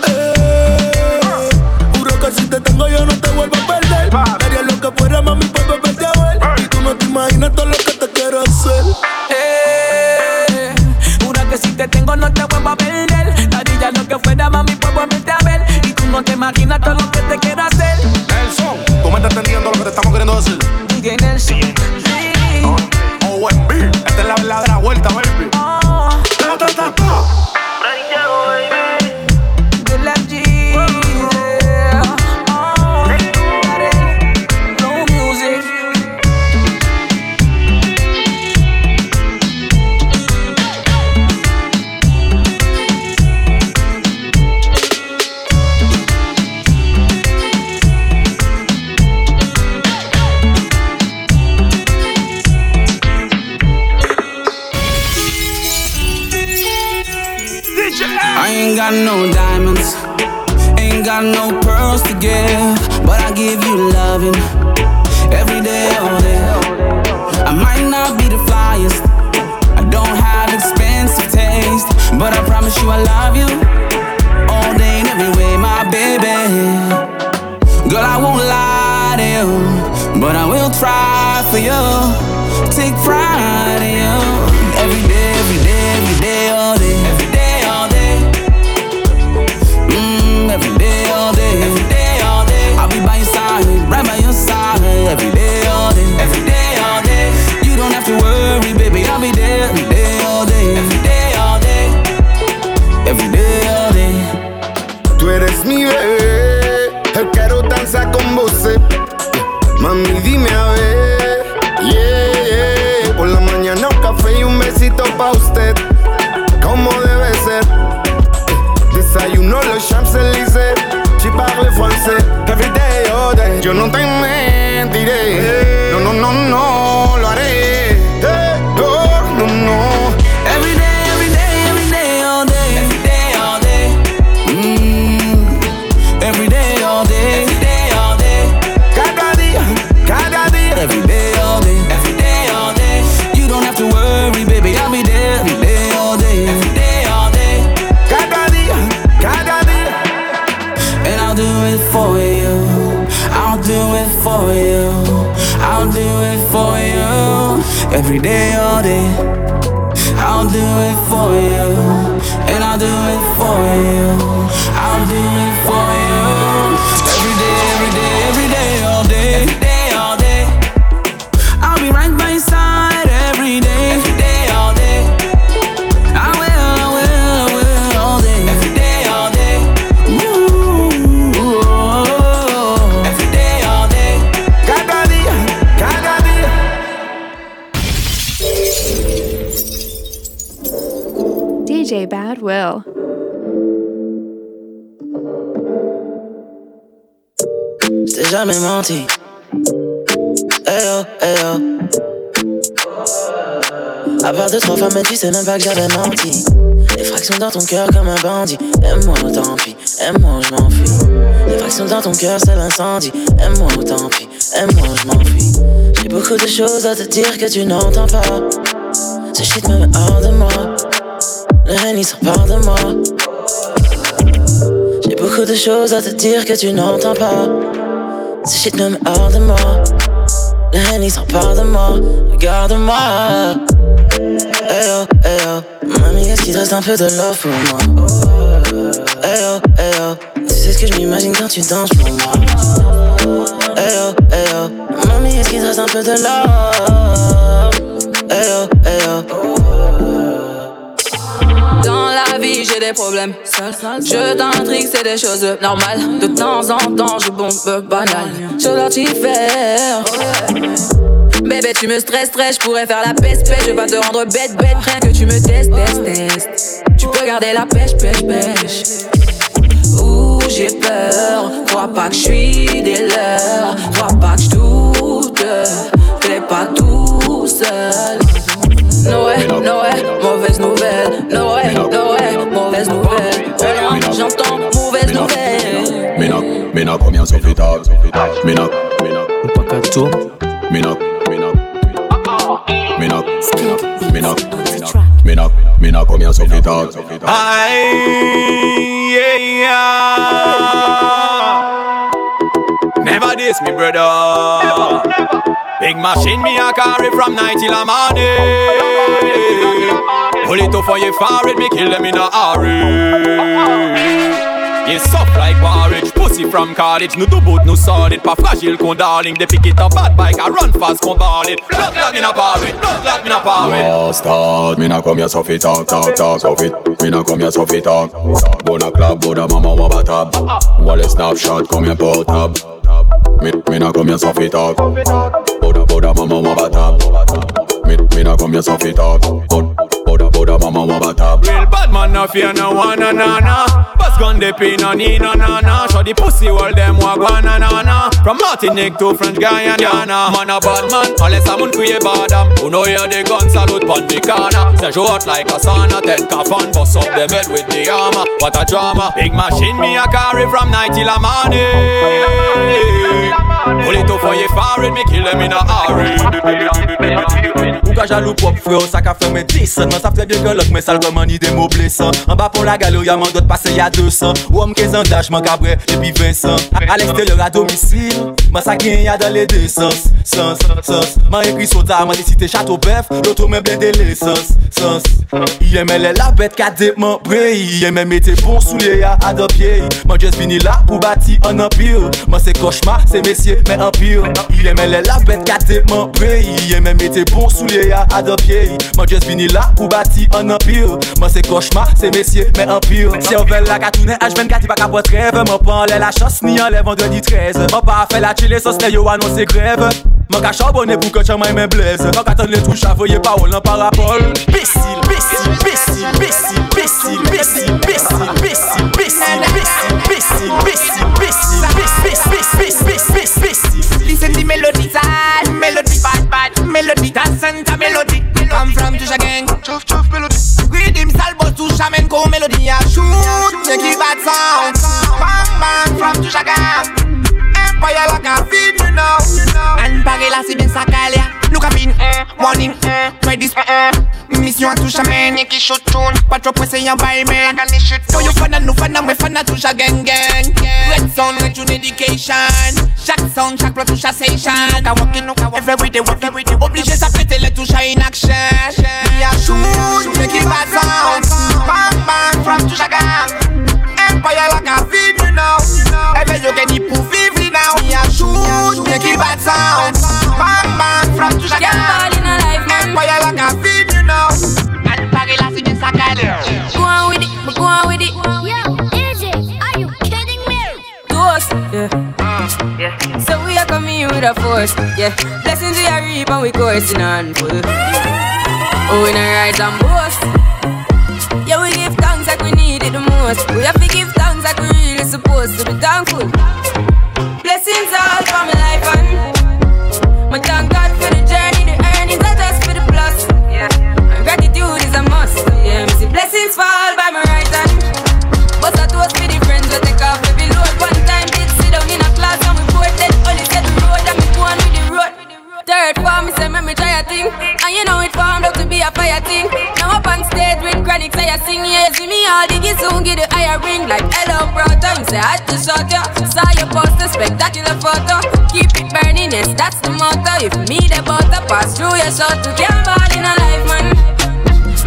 Eh, Juro que si te tengo yo no te vuelvo a perder. Haría lo que fuera, mami, por verte a ver. Y tú no te imaginas todo lo que te quiero hacer. Eh, Jura que si te tengo no te vuelvo a perder. Haría lo que fuera, mami, por volverte a ver. Y tú no te imaginas todo lo que te quiero hacer. Nelson, tú me estás entendiendo lo que te estamos queriendo decir siguen el j'avais menti. Des fractions dans ton cœur comme un bandit. Aime-moi, tant pis. Aime-moi, je m'enfuis. Des fractions dans ton cœur, c'est l'incendie. Aime-moi, tant pis. Aime-moi, je m'enfuis. J'ai beaucoup de choses à te dire que tu n'entends pas. Ce shit me met hors de moi. Le Henny part de moi. J'ai beaucoup de choses à te dire que tu n'entends pas. Ce shit me met hors de moi. Le Henny s'empare de moi. Regarde-moi. Hey oh, hey oh. Mamie, est-ce qu'il te reste un peu de love pour moi? Hey oh, hey oh. Tu sais ce que je m'imagine quand tu danses pour moi? Hey oh, hey oh. Mamie, est-ce qu'il te reste un peu de love? Hey oh, hey oh. Dans la vie, j'ai des problèmes. Je t'intrigue, c'est des choses normales. De temps en temps, je bombe banal. Je dois t'y faire. Bébé, tu me stresses, stress, je pourrais faire la peste, peste. Je vais pas te rendre bête, bête, rien que tu me testes, testes, testes. Tu peux garder la pêche, pêche, pêche. Ouh, j'ai peur, crois pas que je suis des leurs, crois pas que je doute, t'es pas tout seul. Noé, Noé, mauvaise nouvelle. Noé, Noé, mauvaise nouvelle. Voilà, j'entends mauvaise nouvelle. Mina, mina combien ça fait tard Mina, mina Pas qu'à tout Me not, me not, me not, me not, me not come here so fit out. Aye, yeah. Never this, me brother. Big machine me a carry from night till a morning. Pull it up for your forehead, me kill them in a hurry. You soft like porridge, pussy from college No do boot, no solid, pas fragile con darling. They pick it up, bad bike, I run fast con ball it. Blood clot me na porridge, blood clot me na porridge Bastard, me na come here so fit talk, talk, talk, so fit Me na come here so fit talk. Bona club, bona mama waba tab. Wale snapshot, come here put tab. Me, me na come here so fit talk. Bona, bona mama waba tab. Me, me na come here so fit talk Boda, boda, mama waba tab Real bad man no fear no one na na. Na Bust gun de pin no need no na na. Show the pussy all them wagwan na na na. From Martinique to French Guiana Man a bad man unless someone create badam. Who know hear the gun salute pon the corner. Say show out like a sauna Take a fun bust up them head with the armor. What a drama. Big machine me a carry from night till a morning it. Up for you forward me kill them in a hurry. Ou ka jalou pop fwe ou sa ka fè mè disen ça fait des colocs, mais ça le commande des mots blessants. En bas pour la galerie, y'a mon d'autres passé y'a 200. Ou homme qu'est-ce que j'en cabré, et puis Vincent. À l'extérieur, à domicile, ma ça gagne y'a dans les deux sens. Sens, sens. Ma écrit sur ma décité château bœuf, l'autre même blé de l'essence. Sens. Il aimait les la bête qu'a démembré. Il aimait mettre bon soulier y'a à deux pieds. Ma j'ai fini là pour bâtir un empire. Ma c'est cauchemar, c'est messieurs, mais empire. Il aimait les la bête qu'a démembré. Il aimait mettre bon soulier y'a à deux pieds. Ma j'ai fini là pour bati an empire Mwen se cauchemar, c'est mesye, mais empire Servel la katounen H24 i pa ka pot rev Mwen pa anle la chos ni anle vendredi 13 Mwen pa afe la chile sos yo anonse grev Mwen ka charbonne pou ke chaman men blez Mwen ka ton le tou chavoye parol nan parapol Besil, besil, besil, besil, besil, besil, besil, besil, besil, besil, besil, besil melody dance and melody. Come from Tusha gang, chuff chuff melody. Rhythm salvo Tusha men ko melody a shoot, make it bad sound. Bang bang from Tusha gang. Empire like a feed you know. And Pagela si ben sakalia. Look à warning, try this, eh, eh. Mission touche à main, et shoot tune. Pas trop pressé, y'a by me. La gagne shoot tune. So you fan and no fan and we fan à Tusha gang gang. Red sound, red tune education. Chaque sound, chaque plot touche à station. Nous walking, walking. Every way they walk, every day. Obligé, ça péter les touches à inaction. Shoot, make it bad sound. Bang, bang, from Tusha gang. Empire like a you know. Every you get it, pour vivre now. Shoot, make it bad sound. Bang, bang, from gang. Empire like a feed you know. And Pagela si bien sacale. Go on with it, but go on with it. Yo, AJ, are you kidding me? Ghost, yeah. yeah. So we are coming with a force, yeah. Blessings we are reap and we coursing on full. Oh, we not rise and boast. Yeah, we give thanks like we need it the most. We have to give thanks like we really supposed to be thankful. Third form, me say me me try a thing, and you know it formed up to be a fire thing. Now up on stage with chronic, say I sing, yeah, see me all diggy soon, get the higher ring like hello brother. You say I just shot ya, saw your poster, spectacular photo. Keep it burning, yes that's the motto. If me the butter pass through your shot to can't ball in a life, man.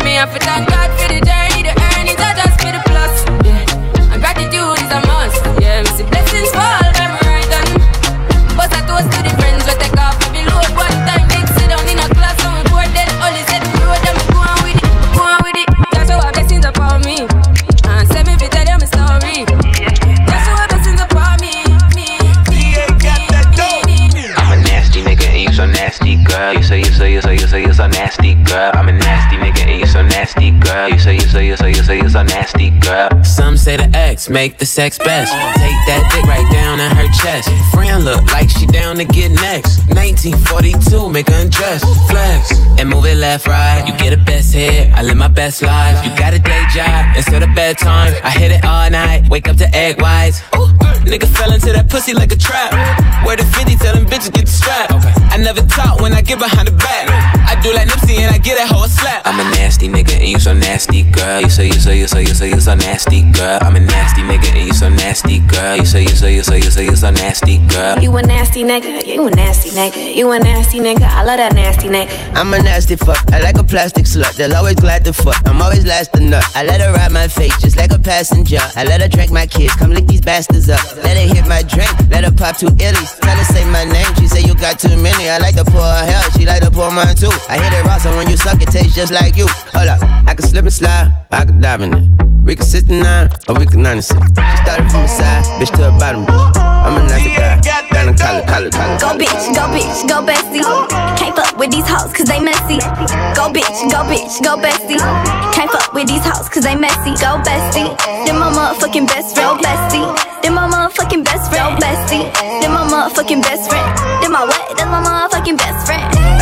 Me have to thank God for the journey, girl. You say you say you say you say you're so nasty girl. I'm a nasty nigga and you so nasty girl. You say you say you say you say you're so nasty girl. Some say the X make the sex best. Take that dick right down in her chest. Friend look like she down to get next. 1942, make her undress. Flex and move it left, right. You get a best hit, I live my best life. You got a day job instead of bedtime. I hit it all night, wake up to egg whites. Ooh, nigga fell into that pussy like a trap. Where the 50 tell them bitches get the strap. I never talk when I get behind the back. I do like Nipsey and I get that hoe a slap. I'm a nasty nigga and you so nasty girl. You say you say you say you say you so nasty girl. I'm a nasty nigga and you so nasty girl. You say you say you say you say you so nasty girl. You a nasty nigga, you a nasty nigga, you a nasty nigga. I love that nasty nigga. I'm a nasty fuck. I like a plastic slut. They'll always glad to fuck. I'm always last to nut. I let her ride my face just like a passenger. I let her drink my kids. Come lick these bastards up. Let her hit my drink. Let her pop two illies. Tell her say my name. She say you got too many. I like to pour her hell. She like to pour mine too. I hit it raw, so when you suck, it tastes just like you. Hold up. I can slip and slide. I can dive in it. We can 69 or we can 96. She started from the side, bitch to the bottom. I'm a nasty guy. Down in college, college, college. Go bitch, go bitch, go bestie. Can't fuck with these hoes cause they messy. Go bitch, go bitch, go bestie. Can't fuck with these hoes cause they messy. Go bestie. Then my motherfucking best friend, bestie. Then my motherfucking best friend, bestie. Then my motherfucking best friend. Then my what? That's my motherfucking best friend.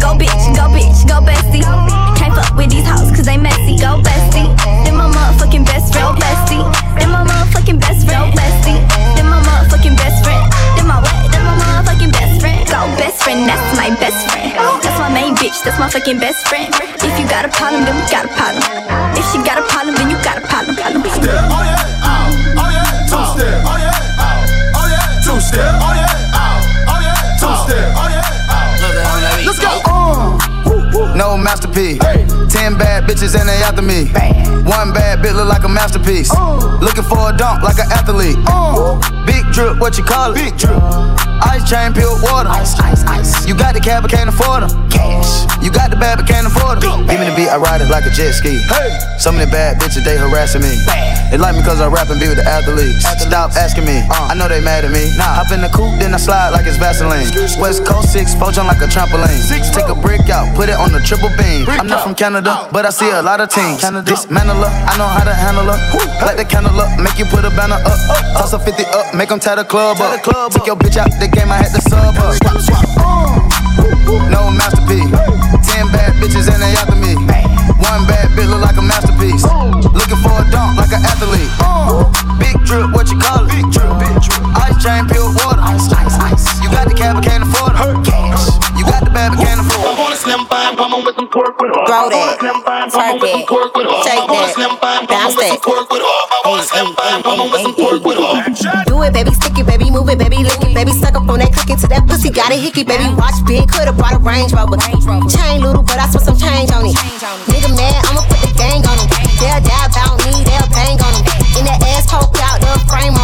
Go bitch, go bitch, go bestie. Can't fuck with these hoes cause they messy. Go bestie. Then my motherfucking best friend, bestie. Then my motherfucking best friend, bestie. Then my motherfucking best friend. Then my what? Then my motherfucking best friend. Go best friend, that's my best friend. That's my main bitch, that's my fucking best friend. If you got a problem, then we got a problem. If she got a problem, then you got a problem. problem. Oh yeah, oh, oh yeah, two step, oh yeah, oh, oh yeah, two step, oh yeah, oh, oh yeah, two step, oh yeah, No masterpiece. Ten bad bitches and they after me. One bad bitch look like a masterpiece. Looking for a dunk like an athlete. Big drip, what you call it? Big drip. Ice chain, pure water. Ice, ice, ice. You got the cab, but can't afford them. Cash. You got the bad, but can't afford them. Give me the beat, I ride it like a jet ski. Hey. Some of the bad bitches, they harassing me. Bad. They like me cause I rap and be with the athletes. Stop asking me, uh. I know they mad at me. Hop in the coupe, then I slide like it's Vaseline. West Coast 6, four jump like a trampoline. Six, Take a brick out, put it on the triple beam. I'm not from Canada, but I see a lot of teams. Dismantle her, I know how to handle her. Light the candle up, make you put a banner up. Toss a 50 up, make them tie the club up. The club Took your bitch out the game, I had to sub her. No masterpiece. Ten bad bitches and they after me. One bad bitch look like a masterpiece. Looking for a dunk like an athlete. Big drip, what you call it? Big drip, big drip. Ice chain, pure water. Ice, ice, ice. You got the cab, but can't afford it. Cash. You got the bad, but can't afford it. I want a slim fine woman with some pork with her. Throw that. Twerk that. Shake that. Bounce that. Do it, baby, stick it, baby, move it, baby, lick it, baby, suck up on that, click it to that pussy, got a hickey, baby, watch big, could've brought a Range Rover. Chain little, but I spent some change on it. Nigga mad, I'ma put the gang on him. They'll die about me, they'll bang on him. In that ass poke out, the frame on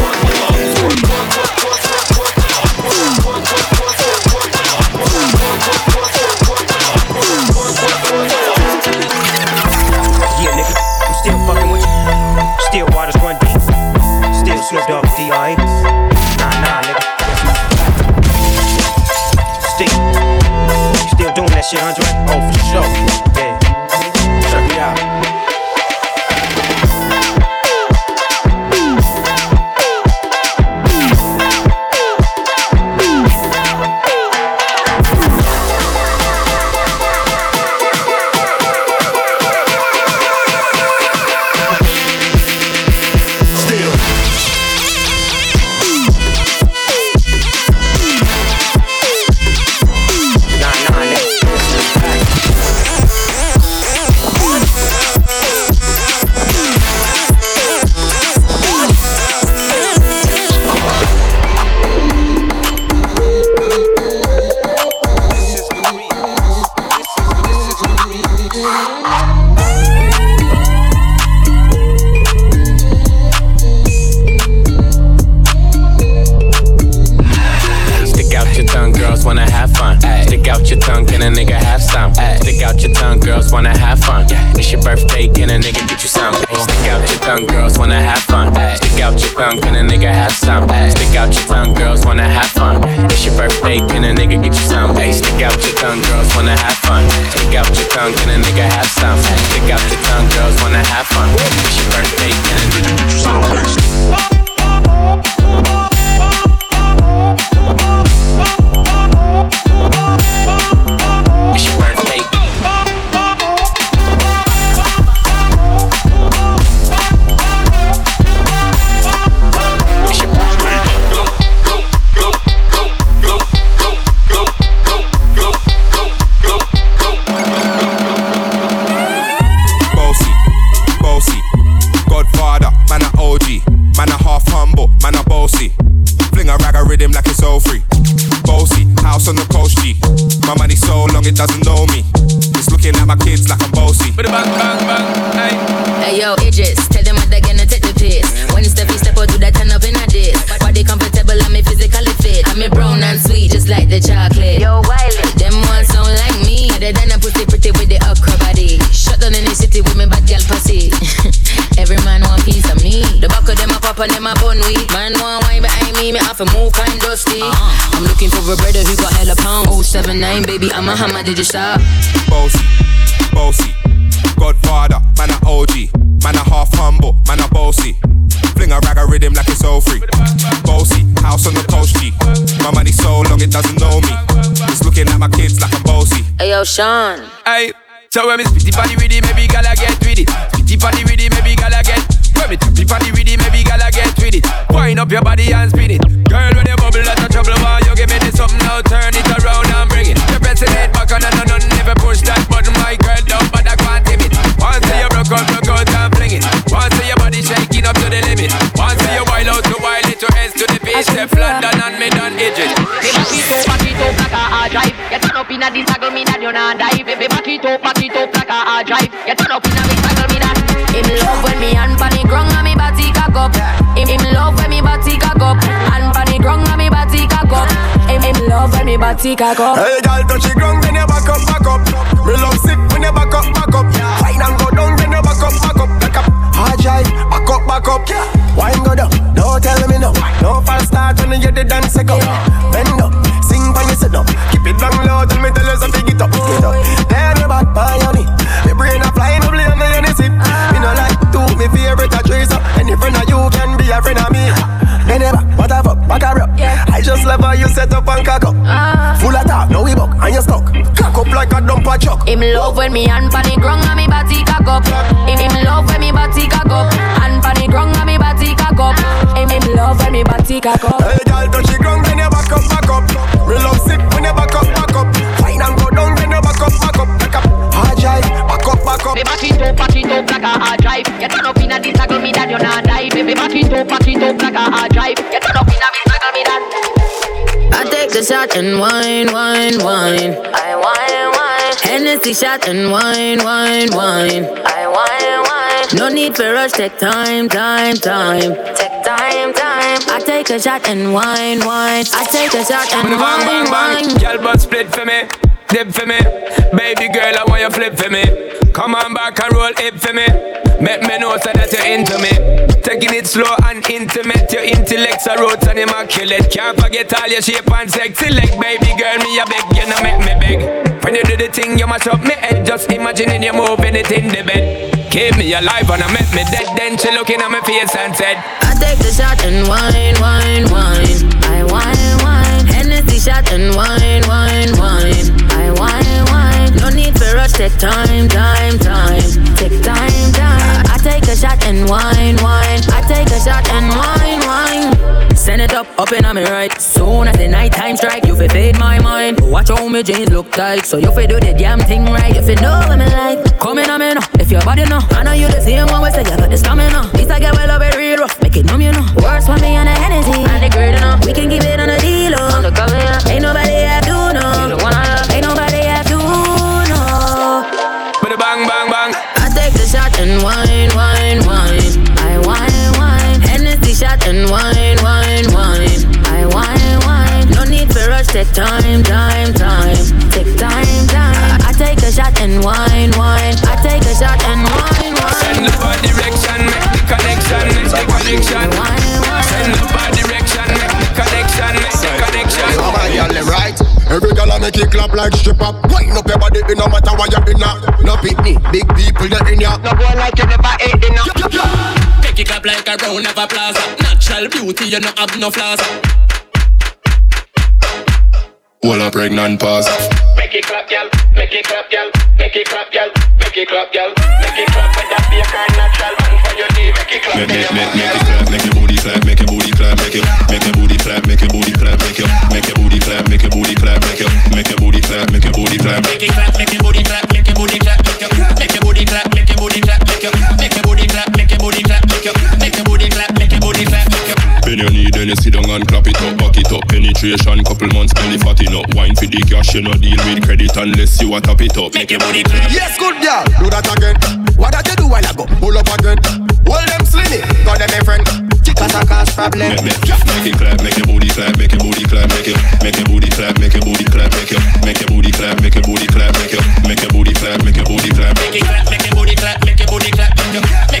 carburetor, he got hella pound. Oh, 079, baby, I'm a hammer, did you stop? Bossy, bossy, Godfather, man a OG, man a half humble, man a bossy. Fling a rag a rhythm like it's all free. Bossy, house on the coast G. My money so long it doesn't know me. It's looking at my kids like I'm bossy. Ayo, Sean. Hey. So when me spitty body with it, maybe gala get with it. Spitty body with it, maybe gala get. When me tappy body with it, maybe gala get with it. Wind up your body and spin it. Girl, when you bubble, that's a trouble. Why give me this something now? Turn it around and bring it pressing it back on and on and never push that button. My girl down, but I can't tame it. Once you broke out, broke out and fling it. Once your body shaking up to the limit. Once you wild out to wild it to S to the beach. Step London and me done edges. Baby, back it up, back it up like a hard drive. You turn up in a this me that you not dive. Baby, back it up, back it up like a hard drive. You turn up in a this me that. Him love when me the and me body cock up. Hey, girl, touch the ground, then you back up, back up. Me love sick when you back up, back up. Fine and go down, then you back up, back up. Back up, hard drive, back up, back up. Wine go down, don't tell me no. No false start when you get the dance go. Bend up, sing when you sit up. Keep it down low till me tell you something, get up, get up. Just love how you set up and cock up. Uh. Full of talk, now we buck and you stuck. Cock up like a dumper truck. Him love when me hand pan the ground and me body cock up. Him, him love when me body cock up. Hand pan the ground and me body cock up. Him, him love when me body cock up. Hey, girl, touch the ground, then you back up, back up. Me love sick when you back up, back up. Fine and go down, then you back up, back up, back up. Hard drive, back up, back up. Me back it up, back it up like a hard drive. You turn up in a this tackle me that you not die. Baby, back it up, back it up like a hard drive. You turn up in a this tackle me that. I take the shot and wine, wine, wine. I wine, wine. Hennessy shot and wine, wine, wine. I wine, wine. No need for rush, take time, time, time. Take time, time. I take a shot and wine, wine. I take a shot and bang, wine, bang, bang. wine. Girl, but split for me, dip for me. Baby girl, I want you flip for me. Come on back and roll it for me. Make me know so that you're into me. Taking it slow and intimate. Your intellect's are roots and immaculate. Can't forget all your shape and sexy leg. Baby girl, me a beg, you know make me beg. When you do the thing, you mash up me head. Just imagining you moving it in the bed. Keep me alive and I make me dead. Then she looking at my face and said, I take the shot and wine, wine, wine. I wine, wine. Hennessy shot and wine, wine, wine. Rush, take time, time, time. Take time, time. I take a shot and wine, wine. I take a shot and wine, wine. Send it up, up in on me right. Soon as the night time strike, you fi fade my mind. Watch how me jeans look tight, so you fi do the damn thing right. If You know what me like. Come in on me now, if your body know. I know you the same one, we say you got the stamina. This I get well up it real rough, make it numb, you know. Works for me on the Hennessy, and the girl, you know. We can keep it on the time, time, time. Take time, time. I take a shot and wine, wine. I take a shot and wine, wine. Send the bad direction, make the connection, make the connection. Wine, wine. Send the bad direction, make the connection, make the connection. Come on, y'all, right? Every girl I make it clap like stripper. Wind up your body, no matter what you're in No picnic, big people you're in ya. No boy like you never ate dinner. Take it up like a round of applause. Natural beauty, you no have no flaws. Wall a pregnant pause. Make it clap, y'all. Make it clap, y'all. Make it clap, y'all. Make it clap, y'all. Make it clap, and that be a kind natural man for your day. Make it clap, make, make, make, make it clap, make your booty clap, make your booty clap, make it. make your booty clap, make your booty clap, make it. make your booty clap, make your booty clap, make it. make your booty clap, make your booty clap. Make it clap, make your booty clap, make your booty clap. When you need then you sit down and clap it up, back it up. Penetration, couple months, belly fatty up. Wine for the cash, you no deal with credit unless you a tap it up. Make your booty clap. Yes, good girl, do that again. What did you do while I go? Pull up again. Hold them slimy, got them a friend. Cause I cause problem. Make, make it clap, make your booty clap, make your booty clap, make it, make your booty clap, make your booty clap, make it, make your booty clap, make your booty clap, make it, make your booty clap, make your booty clap, make it clap, make your booty clap, make your booty clap, make it clap.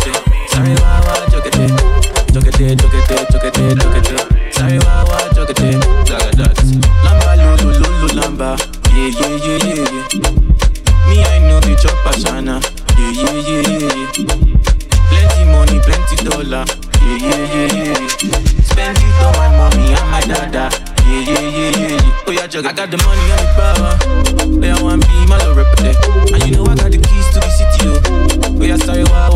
Jugate, jugate, jugate, jugate. Sorry, wah, wah, jugate. Zaga that. Lamba, lulu, lulu, lamba. Yeah, yeah, yeah, yeah, yeah. Me, I know the chop ashana. Yeah, yeah, yeah, yeah, yeah. Plenty money, plenty dollar. Yeah, yeah, yeah, yeah. Spend it on my mommy and my dada. Yeah, yeah, yeah, yeah, yeah. Oh, yeah, jugga. I got the money and the power. Oh, yeah, one be my love represent. And you know I got the keys to the city, oh. Oh, yeah, sorry, wah,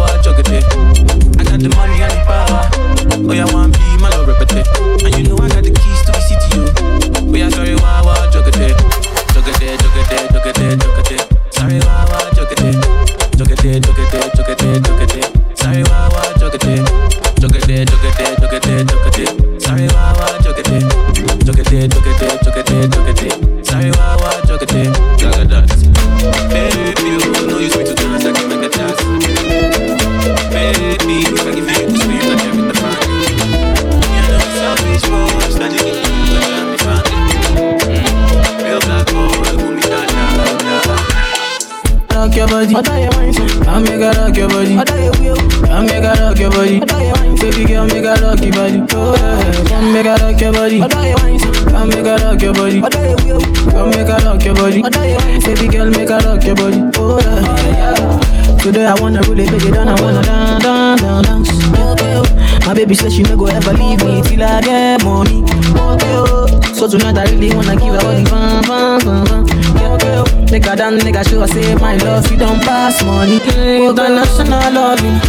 I take it down, I wanna down, down, down, dance. Oh. My baby says she no go ever leave me till I get money. Oh. So tonight I really wanna give her all the fun, fun, fun, fun. Oh. Make her dance, make her show her say my love, you don't pass money. International loving,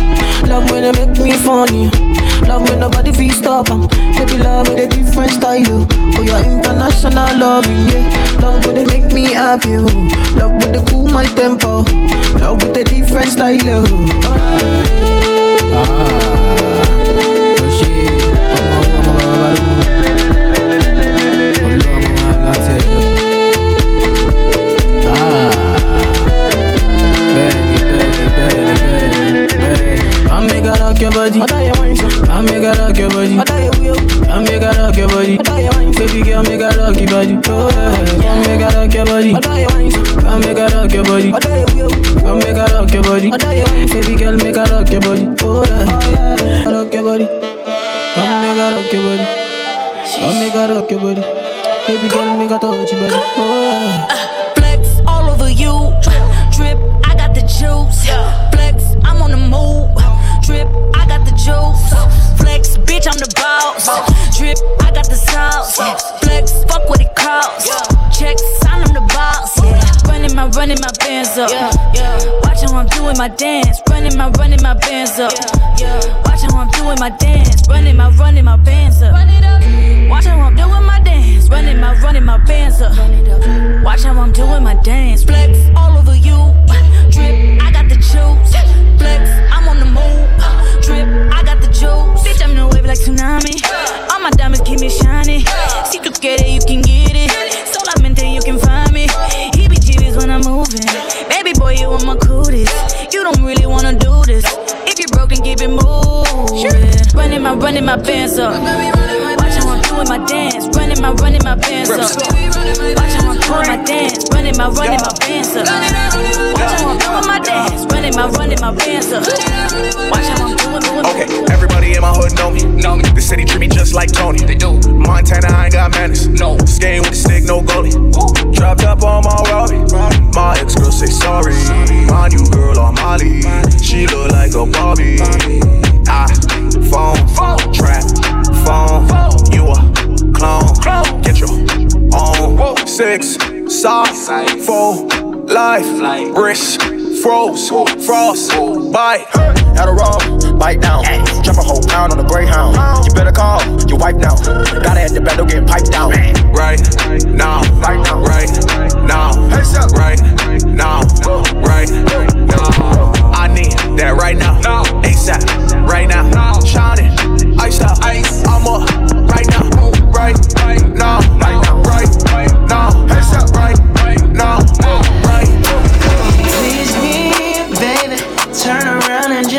love when they make me funny. Love when nobody feel stop em. Baby love with a different style. Oh, your international love, yeah. Love they make me happy. Oh. Love when they cool my tempo. Love with a different style. Oh. Ah, make her rock your body. I make her rock your body. I make her rock your body. Baby girl, make her rock your body. Oh yeah, I make her rock your body. I make her rock your body. I make her rock your body. Baby girl, make her rock your body. Oh yeah, rock your body. I make her rock your body. I make her rock your body. Baby girl, make her touch your body. Oh yeah. Flex all over you. Drip, I got the juice. Flex, I'm on the move. Drip, I got the juice. Flex, bitch, I'm the boss. Drip, I got the sauce. Flex, fuck what it costs. Check, sign, I'm the boss. Running my, running my bands up. Watch how I'm doing my dance. Running my, running my bands up. Watch how I'm doing my dance. Running my, running my bands up. Watch how I'm doing my dance. Running my, running my bands up. Watch how I'm doing my dance. Flex all over you. Drip, I got the juice. Flex, like tsunami. All my diamonds keep me shining. Si tú quieres, you can get it. Solamente you can find me. Heebie-jeebies when I'm moving. Baby boy, you are my cooties? You don't really wanna do this. If you're broken, keep it moving. Running my, running my pants up. Watch how I'm doing my dance. Running my, running my pants up. Watch how I'm doing my dance. Running my, running my pants up. Watch how I'm doing my dance. Running my, running my pants up. Watch how I'm doing, my doing. Okay in my hood know me. Know me. The city treat me just like Tony. They do. Montana, I ain't got manners. No. Skating with the stick, no goalie. Dropped up on my Robbie. My ex girl say sorry. My new girl on Molly. She look like a Barbie. I phone, phone. trap, phone. You a clone. Get your own. Six, sauce, four, life, wrist, froze, frost, bite. Adderall, bite down. Drop a whole pound on a greyhound. You better call your wife now. Gotta hit the don't get piped down. Right now, right now, right now, right now, right now. I need that right now, ASAP, right now. Shining, ice out, I'm up right now, right now, right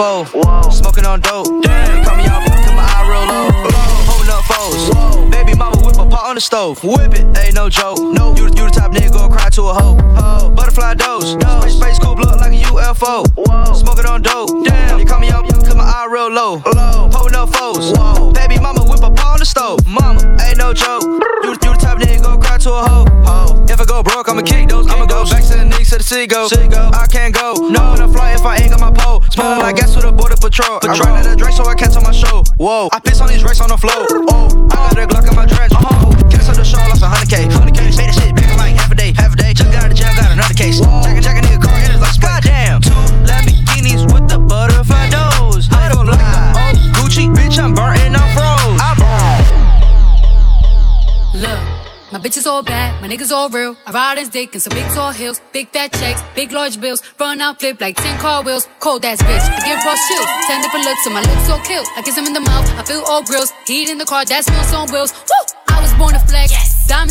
a Smoking on dope. Damn. Call me out, cause my eye real low. Holding up foes. Baby mama whip a pot on the stove. Whip it, ain't no joke. No, you, you the type nigga go cry to a hoe. Butterfly dose. Space, space coupe look like a UFO. Smoking on dope. Damn. You call me out, eye real low. Holding up foes. Baby mama whip a pot on the stove. Mama, ain't no joke. You, you the type nigga go cry to a hoe. If I go broke, I'ma kick those. I'ma go back to the knees to the sea go. I can't go. No, no fly if I ain't got my pole. Smoke like gas with a border patrol. I try not to drink so I can't tell my show. Whoa, I piss on these racks on the floor. Oh, I got a Glock in my drench. Oh, cancel the show, lost a hundred K. 100K, Made that shit back in like half a day, half a day. Just got out of jail, got another case. Jack a jack a nigga car, it is like goddamn. Two Lamborghinis with the butterfly doors. I don't like the Gucci, bitch. I'm burnt and I'm froze. I Look, my bitch is all bad, my niggas all real. I ride in dick in some big tall hills, big fat checks, big large bills. Run out, flip like 10 car wheels. Cold ass bitch, I give raw chills. 10 different looks, and my lips so kill. I kiss him in the mouth, I feel all grills. Heat in the car, that smells on wheels. Woo! I was born to flex.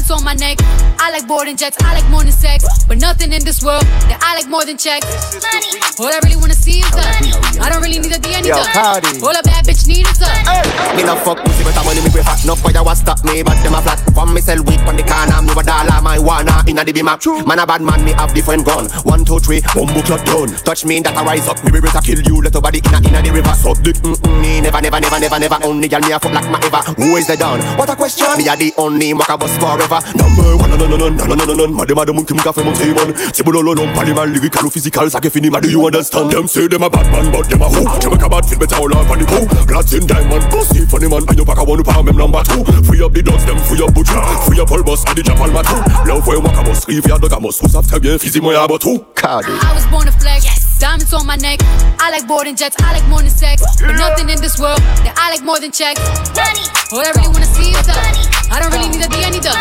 Diamonds on my neck. I like boarding jets, I like more than sex. But nothing in this world that I like more than checks. Money. All I really wanna see is love. I don't really need to be any Yo, done. Cardi. All a bad bitch need is love. Me no fuck pussy, but I'm money me break No fire was stop me, but them a flat. From me sell weed on the corner, me a dollar my wanna inna the beam up. Man a bad man, me have different gun. One, two, three, bumbo clock done. Touch me that I rise up, me be better kill you. Let body inna inna the river. Suck dick, mm mm. Me never, never, never, never, never. Only girl me a fuck like my ever. Who is the don? What a question? Me a the only maka boss forever pas Number one, non, non, non, non, non, non, non Madame, madame, qui m'a fait mon timon C'est bon, non, non, pas les mal lyrical ou physical Ça qui finit, madame, you understand. Them say them a bad man, but them a who? Them a cabad, feel better, all up on the crew Platin, diamond, pussy, funny man. And you pack a one, palm, them number two. Free up the dogs, them free up butcher. Free up all boss, and the jump all matou Love where walk a boss, if you had dog a boss Who's after bien, physique, moi, y'a botou Cardi I was born to flex, yes Diamonds on my neck. I like boarding jets. I like more than sex. But nothing in this world that I like more than checks. Money. All I really wanna see is Money, I don't really need to be any done.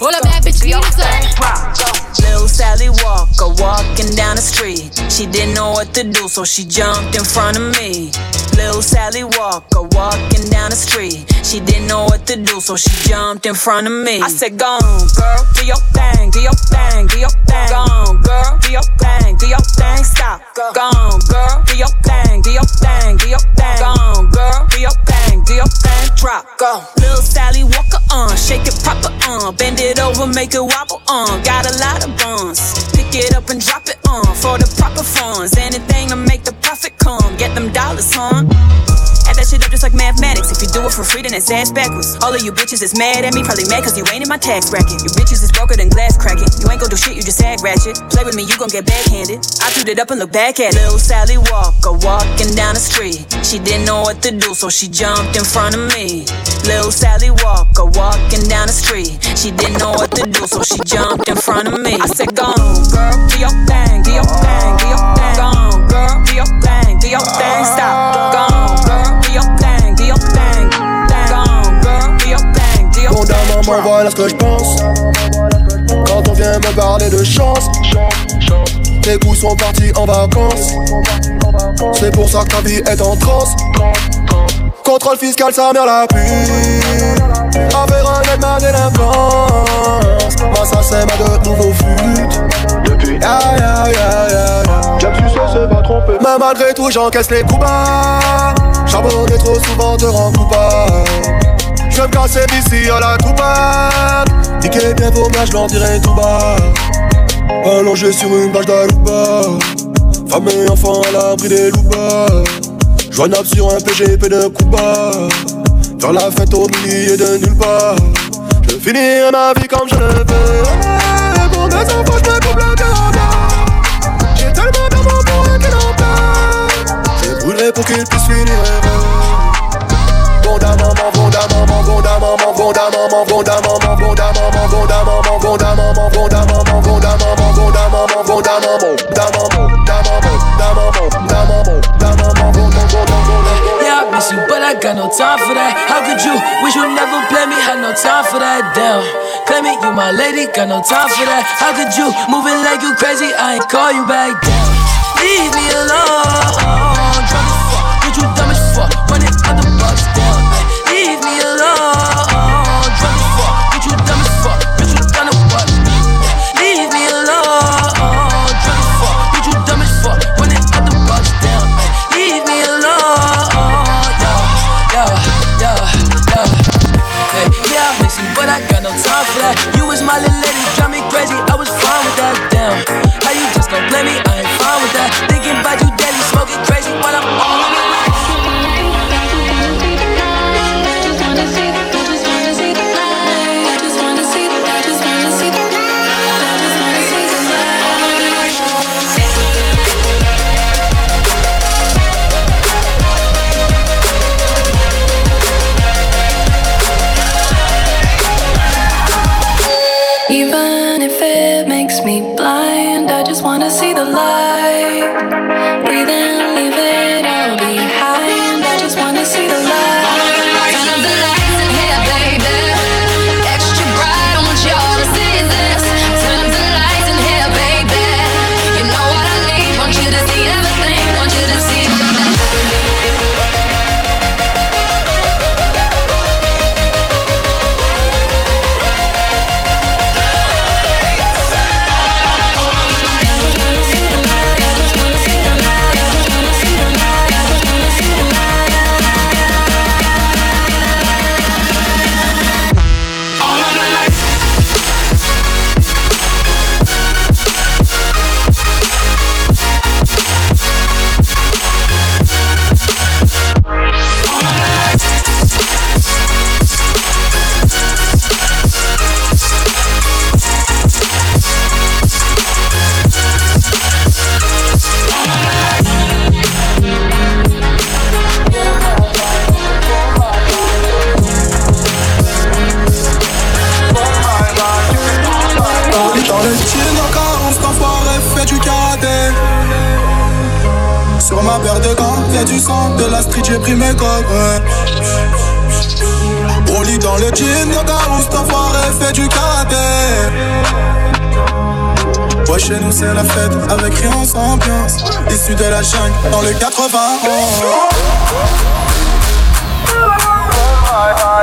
All a bad bitch need is love. Little Sally Walker walking down the street. She didn't know what to do, so she jumped in front of me. Little Sally Walker walking down the street. She didn't know what to do, so she jumped in front of me. I said, Go on, girl, do your thing, do your thing, do your thing. Go on, girl, do your thing, do your thing. Stop. Go on, girl, do your thing, do your thing, do your thing. Go on, girl, do your thing, do your thing. Drop. Go. Little Sally Walker on, shake it proper on, bend it over, make it wobble on. Got a lot of buns. Pick it up and drop it on for the proper funds. Anything to make the profit come. Get them dollars, huh? Add that shit up just like mathematics. If you do it for free, then it's ass backwards. All of you bitches is mad at me, probably mad cause you ain't in my tax bracket. You bitches is broker than glass cracking. You ain't ain't gon' do shit, you just act ratchet. Play with me, you gon' get backhanded. I threw it up and look back at. Little Sally Walker walking down the street. She didn't know what to do, so she jumped in front of me. Little Sally Walker walking down the street. She didn't know what to do, so she jumped in front of me. I said, Go on, girl, do your thing, do your thing, do your thing. Go on, girl, do your thing, do your thing. Stop. Go on, girl, do your thing, do your thing. Go on, girl, do your thing, do your thing. maman, voilà ce que je pense. Quand on vient me parler de chance, tes coups sont partis en vacances. C'est pour ça que ta vie est en transe. Contrôle fiscal, sa mère la pue. Affaire un aide ma délinquance. Moi, ça c'est ma de nouveaux flûtes. Depuis ya ya ya ya sais, c'est pas trompé. Mais malgré tout, j'encaisse les coups bas. Charbonner trop souvent te rend coupable. Je me casser d'ici à la toupade Niquer bien vos je leur dirai tout bas Allongé sur une plage d'Aruba. Femme et enfant à l'abri des loupas Joignable sur un PGP de Cuba. Faire la fête au milieu de nulle part. Je finirai ma vie comme je le veux. Pour mes enfants, je me coupe le J'ai tellement d'amour pour eux qu'ils en Je brûlerai pour qu'ils puissent finir maman, vonda maman, vonda maman, vonda maman, vonda maman, vonda maman, vonda maman, vonda maman, vonda maman, vonda maman, da maman, da maman, da maman, da maman, da maman, vonda, vonda, vonda. Yeah, I miss you, but I got no time for that. How could you wish you never play me? Had no time for that. Damn, claim it, you my lady, got no time for that. How could you moving like you crazy? I ain't call you back. Damn, leave me alone. Du sang De la street, j'ai pris mes codes ouais. Lit dans le jean, nos carons, cet enfoiré fait du karaté. Ouais, chez nous c'est la fête, avec rien sans ambiance. Issu de la jungle, dans le 80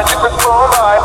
DJ